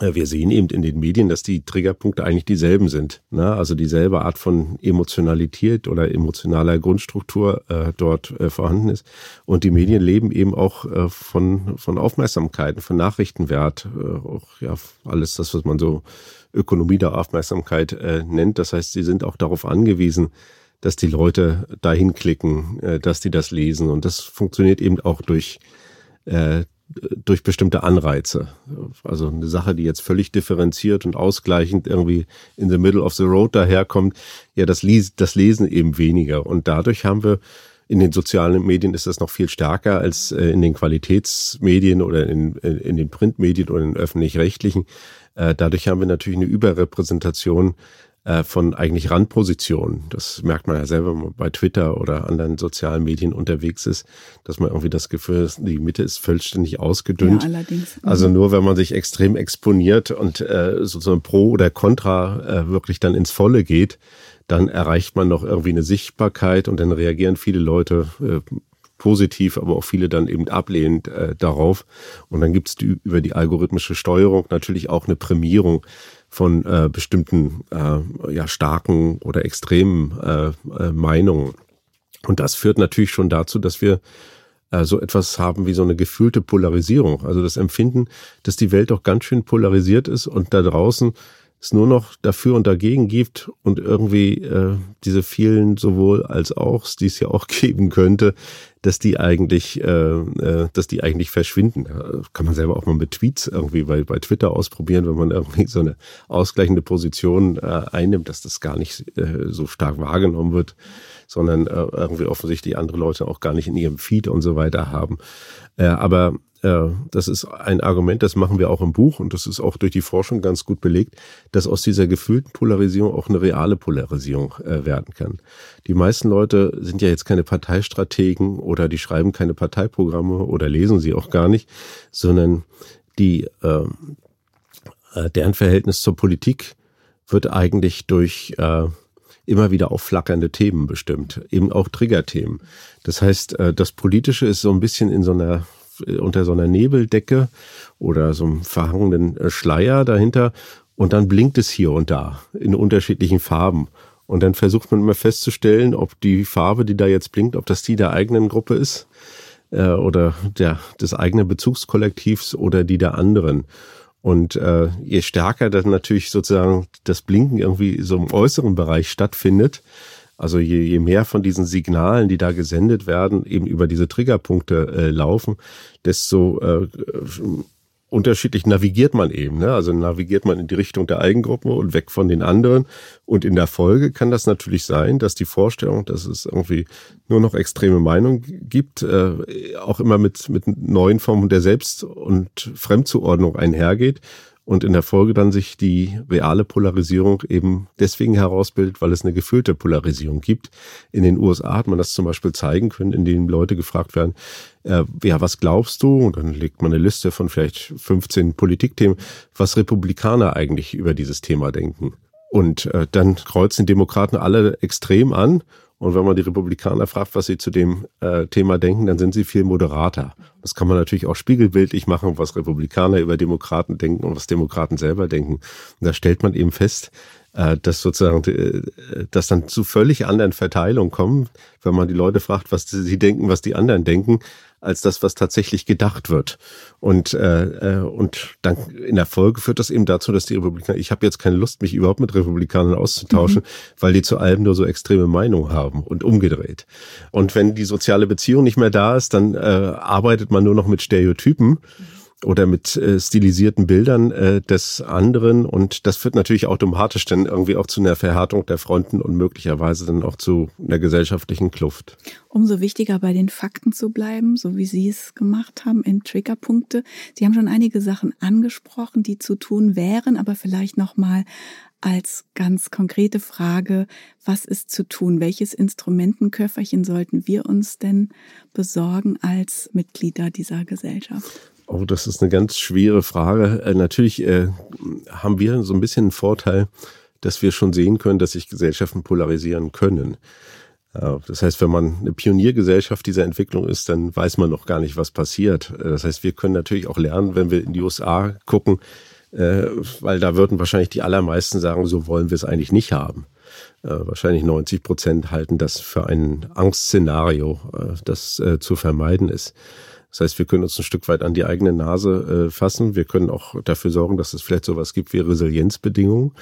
wir sehen eben in den Medien, dass die Triggerpunkte eigentlich dieselben sind. Ne? Also dieselbe Art von Emotionalität oder emotionaler Grundstruktur äh, dort äh, vorhanden ist. Und die Medien leben eben auch äh, von, von Aufmerksamkeiten, von Nachrichtenwert, äh, auch ja alles das, was man so Ökonomie der Aufmerksamkeit äh, nennt. Das heißt, sie sind auch darauf angewiesen, dass die Leute dahin klicken, äh, dass die das lesen. Und das funktioniert eben auch durch äh, durch bestimmte Anreize. Also eine Sache, die jetzt völlig differenziert und ausgleichend irgendwie in the middle of the road daherkommt, ja, das, das lesen eben weniger. Und dadurch haben wir in den sozialen Medien ist das noch viel stärker als äh, in den Qualitätsmedien oder in, in den Printmedien oder in den öffentlich-rechtlichen. Äh, dadurch haben wir natürlich eine Überrepräsentation äh, von eigentlich Randpositionen. Das merkt man ja selber, wenn man bei Twitter oder anderen sozialen Medien unterwegs ist, dass man irgendwie das Gefühl hat, die Mitte ist vollständig ausgedünnt. Ja, allerdings. Mhm. Also nur wenn man sich extrem exponiert und äh, sozusagen pro oder contra äh, wirklich dann ins Volle geht, dann erreicht man noch irgendwie eine Sichtbarkeit und dann reagieren viele Leute äh, positiv, aber auch viele dann eben ablehnend äh, darauf. Und dann gibt es über die algorithmische Steuerung natürlich auch eine Prämierung von äh, bestimmten äh, ja, starken oder extremen äh, äh, Meinungen. Und das führt natürlich schon dazu, dass wir äh, so etwas haben wie so eine gefühlte Polarisierung. Also das Empfinden, dass die Welt doch ganz schön polarisiert ist und da draußen es nur noch dafür und dagegen gibt und irgendwie äh, diese vielen sowohl als auch, die es ja auch geben könnte, dass die eigentlich, äh, äh, dass die eigentlich verschwinden. Kann man selber auch mal mit Tweets irgendwie bei, bei Twitter ausprobieren, wenn man irgendwie so eine ausgleichende Position äh, einnimmt, dass das gar nicht äh, so stark wahrgenommen wird, sondern äh, irgendwie offensichtlich andere Leute auch gar nicht in ihrem Feed und so weiter haben. Äh, aber äh, das ist ein Argument, das machen wir auch im Buch und das ist auch durch die Forschung ganz gut belegt, dass aus dieser gefühlten Polarisierung auch eine reale Polarisierung äh, werden kann. Die meisten Leute sind ja jetzt keine Parteistrategen oder die schreiben keine Parteiprogramme oder lesen sie auch gar nicht, sondern die ähm, äh, deren Verhältnis zur Politik wird eigentlich durch äh, immer wieder aufflackernde Themen bestimmt, eben auch Triggerthemen. Das heißt, äh, das Politische ist so ein bisschen in so einer unter so einer Nebeldecke oder so einem verhangenen äh, Schleier dahinter und dann blinkt es hier und da in unterschiedlichen Farben. Und dann versucht man immer festzustellen, ob die Farbe, die da jetzt blinkt, ob das die der eigenen Gruppe ist äh, oder der, des eigenen Bezugskollektivs oder die der anderen. Und äh, je stärker dann natürlich sozusagen das Blinken irgendwie so im äußeren Bereich stattfindet, also je, je mehr von diesen Signalen, die da gesendet werden, eben über diese Triggerpunkte äh, laufen, desto äh, unterschiedlich navigiert man eben. Ne? Also navigiert man in die Richtung der Eigengruppe und weg von den anderen. Und in der Folge kann das natürlich sein, dass die Vorstellung, dass es irgendwie nur noch extreme Meinung gibt, äh, auch immer mit, mit neuen Formen der Selbst- und Fremdzuordnung einhergeht und in der Folge dann sich die reale Polarisierung eben deswegen herausbildet, weil es eine gefüllte Polarisierung gibt. In den USA hat man das zum Beispiel zeigen können, indem Leute gefragt werden, äh, ja, was glaubst du? Und dann legt man eine Liste von vielleicht 15 Politikthemen, was Republikaner eigentlich über dieses Thema denken. Und äh, dann kreuzen Demokraten alle extrem an und wenn man die Republikaner fragt, was sie zu dem äh, Thema denken, dann sind sie viel moderater. Das kann man natürlich auch spiegelbildlich machen, was Republikaner über Demokraten denken und was Demokraten selber denken. Und da stellt man eben fest, dass sozusagen, äh, dass dann zu völlig anderen Verteilungen kommen, wenn man die Leute fragt, was sie denken, was die anderen denken, als das, was tatsächlich gedacht wird. Und, äh, äh, und dann in der Folge führt das eben dazu, dass die Republikaner, ich habe jetzt keine Lust, mich überhaupt mit Republikanern auszutauschen, mhm. weil die zu allem nur so extreme Meinungen haben und umgedreht. Und wenn die soziale Beziehung nicht mehr da ist, dann äh, arbeitet man nur noch mit Stereotypen. Mhm oder mit äh, stilisierten Bildern äh, des anderen. Und das führt natürlich automatisch dann irgendwie auch zu einer Verhärtung der Fronten und möglicherweise dann auch zu einer gesellschaftlichen Kluft. Umso wichtiger bei den Fakten zu bleiben, so wie Sie es gemacht haben in Triggerpunkte. Sie haben schon einige Sachen angesprochen, die zu tun wären, aber vielleicht nochmal als ganz konkrete Frage, was ist zu tun? Welches Instrumentenköfferchen sollten wir uns denn besorgen als Mitglieder dieser Gesellschaft? Oh, das ist eine ganz schwere Frage. Äh, natürlich äh, haben wir so ein bisschen einen Vorteil, dass wir schon sehen können, dass sich Gesellschaften polarisieren können. Äh, das heißt, wenn man eine Pioniergesellschaft dieser Entwicklung ist, dann weiß man noch gar nicht, was passiert. Äh, das heißt, wir können natürlich auch lernen, wenn wir in die USA gucken, äh, weil da würden wahrscheinlich die allermeisten sagen, so wollen wir es eigentlich nicht haben. Wahrscheinlich 90 Prozent halten das für ein Angstszenario, das zu vermeiden ist. Das heißt, wir können uns ein Stück weit an die eigene Nase äh, fassen. Wir können auch dafür sorgen, dass es vielleicht sowas gibt wie Resilienzbedingungen.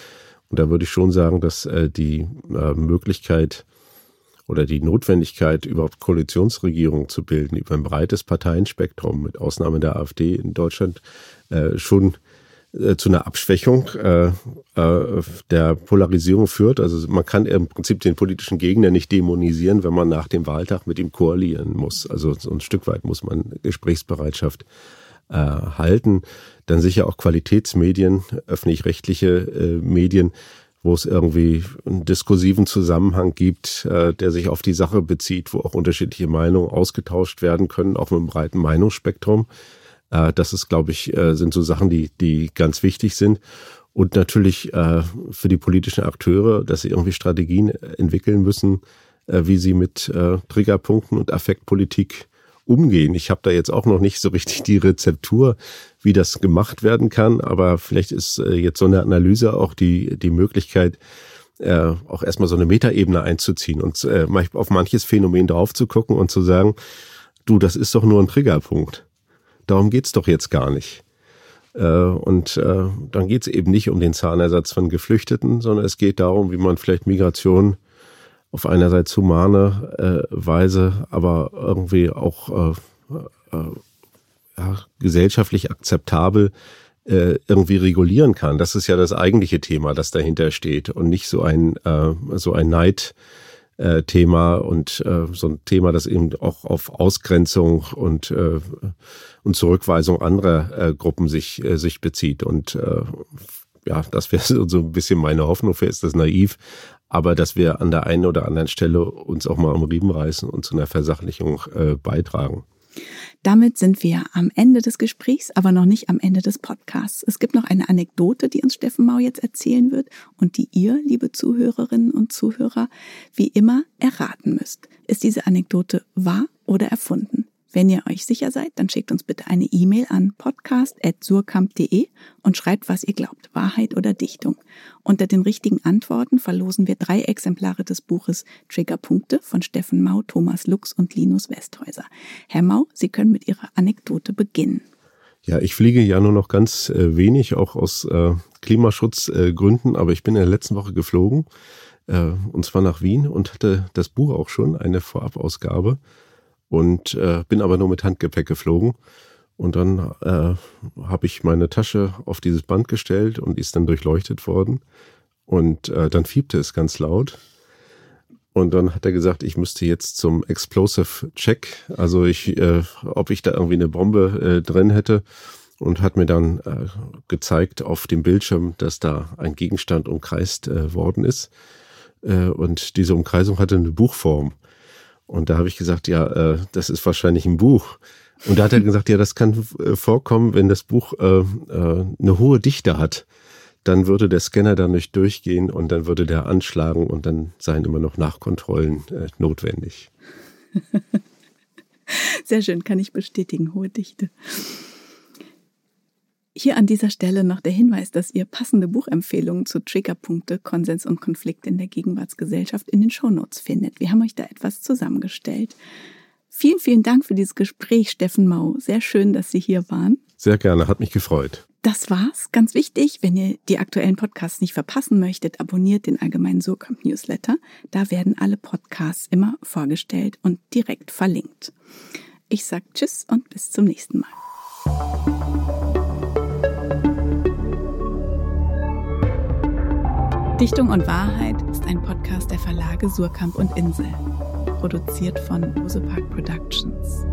Und da würde ich schon sagen, dass äh, die äh, Möglichkeit oder die Notwendigkeit, überhaupt Koalitionsregierungen zu bilden über ein breites Parteienspektrum, mit Ausnahme der AfD in Deutschland, äh, schon äh, zu einer Abschwächung äh, äh, der Polarisierung führt. Also man kann im Prinzip den politischen Gegner nicht dämonisieren, wenn man nach dem Wahltag mit ihm koalieren muss. Also so ein Stück weit muss man Gesprächsbereitschaft äh, halten. Dann sicher auch Qualitätsmedien, öffentlich-rechtliche äh, Medien, wo es irgendwie einen diskursiven Zusammenhang gibt, äh, der sich auf die Sache bezieht, wo auch unterschiedliche Meinungen ausgetauscht werden können, auch mit einem breiten Meinungsspektrum. Äh, das ist, glaube ich, äh, sind so Sachen, die, die ganz wichtig sind. Und natürlich äh, für die politischen Akteure, dass sie irgendwie Strategien entwickeln müssen, äh, wie sie mit äh, Triggerpunkten und Affektpolitik umgehen. Ich habe da jetzt auch noch nicht so richtig die Rezeptur, wie das gemacht werden kann, aber vielleicht ist äh, jetzt so eine Analyse auch die, die Möglichkeit, äh, auch erstmal so eine Metaebene einzuziehen und äh, auf manches Phänomen drauf zu gucken und zu sagen, du, das ist doch nur ein Triggerpunkt. Darum geht's doch jetzt gar nicht. Äh, und äh, dann geht's eben nicht um den Zahnersatz von Geflüchteten, sondern es geht darum, wie man vielleicht Migration auf einerseits humane äh, Weise, aber irgendwie auch ja, gesellschaftlich akzeptabel irgendwie regulieren kann. Das ist ja das eigentliche Thema, das dahinter steht und nicht so ein so ein Neid. Äh, Thema und äh, so ein Thema, das eben auch auf Ausgrenzung und äh, und Zurückweisung anderer äh, Gruppen sich äh, sich bezieht und äh, ja, das wäre so ein bisschen meine Hoffnung. Vielleicht ist das naiv, aber dass wir an der einen oder anderen Stelle uns auch mal am Riemen reißen und zu einer Versachlichung äh, beitragen. Damit sind wir am Ende des Gesprächs, aber noch nicht am Ende des Podcasts. Es gibt noch eine Anekdote, die uns Steffen Mau jetzt erzählen wird und die ihr, liebe Zuhörerinnen und Zuhörer, wie immer erraten müsst. Ist diese Anekdote wahr oder erfunden? Wenn ihr euch sicher seid, dann schickt uns bitte eine E-Mail an podcast.surkamp.de und schreibt, was ihr glaubt, Wahrheit oder Dichtung. Unter den richtigen Antworten verlosen wir drei Exemplare des Buches Triggerpunkte von Steffen Mau, Thomas Lux und Linus Westhäuser. Herr Mau, Sie können mit Ihrer Anekdote beginnen. Ja, ich fliege ja nur noch ganz äh, wenig, auch aus äh, Klimaschutzgründen, äh, aber ich bin in der letzten Woche geflogen, äh, und zwar nach Wien und hatte das Buch auch schon, eine Vorabausgabe und äh, bin aber nur mit Handgepäck geflogen. Und dann äh, habe ich meine Tasche auf dieses Band gestellt und ist dann durchleuchtet worden. Und äh, dann fiebte es ganz laut. Und dann hat er gesagt, ich müsste jetzt zum Explosive Check, also ich, äh, ob ich da irgendwie eine Bombe äh, drin hätte. Und hat mir dann äh, gezeigt auf dem Bildschirm, dass da ein Gegenstand umkreist äh, worden ist. Äh, und diese Umkreisung hatte eine Buchform. Und da habe ich gesagt, ja, äh, das ist wahrscheinlich ein Buch. Und da hat er gesagt, ja, das kann äh, vorkommen, wenn das Buch äh, äh, eine hohe Dichte hat. Dann würde der Scanner da nicht durchgehen und dann würde der anschlagen und dann seien immer noch Nachkontrollen äh, notwendig. Sehr schön, kann ich bestätigen, hohe Dichte. Hier an dieser Stelle noch der Hinweis, dass ihr passende Buchempfehlungen zu Triggerpunkte, Konsens und Konflikt in der Gegenwartsgesellschaft in den Shownotes findet. Wir haben euch da etwas zusammengestellt. Vielen, vielen Dank für dieses Gespräch, Steffen Mau. Sehr schön, dass Sie hier waren. Sehr gerne, hat mich gefreut. Das war's. Ganz wichtig, wenn ihr die aktuellen Podcasts nicht verpassen möchtet, abonniert den allgemeinen Surkamp Newsletter. Da werden alle Podcasts immer vorgestellt und direkt verlinkt. Ich sag Tschüss und bis zum nächsten Mal. Dichtung und Wahrheit ist ein Podcast der Verlage Surkamp und Insel, produziert von Rosepark Productions.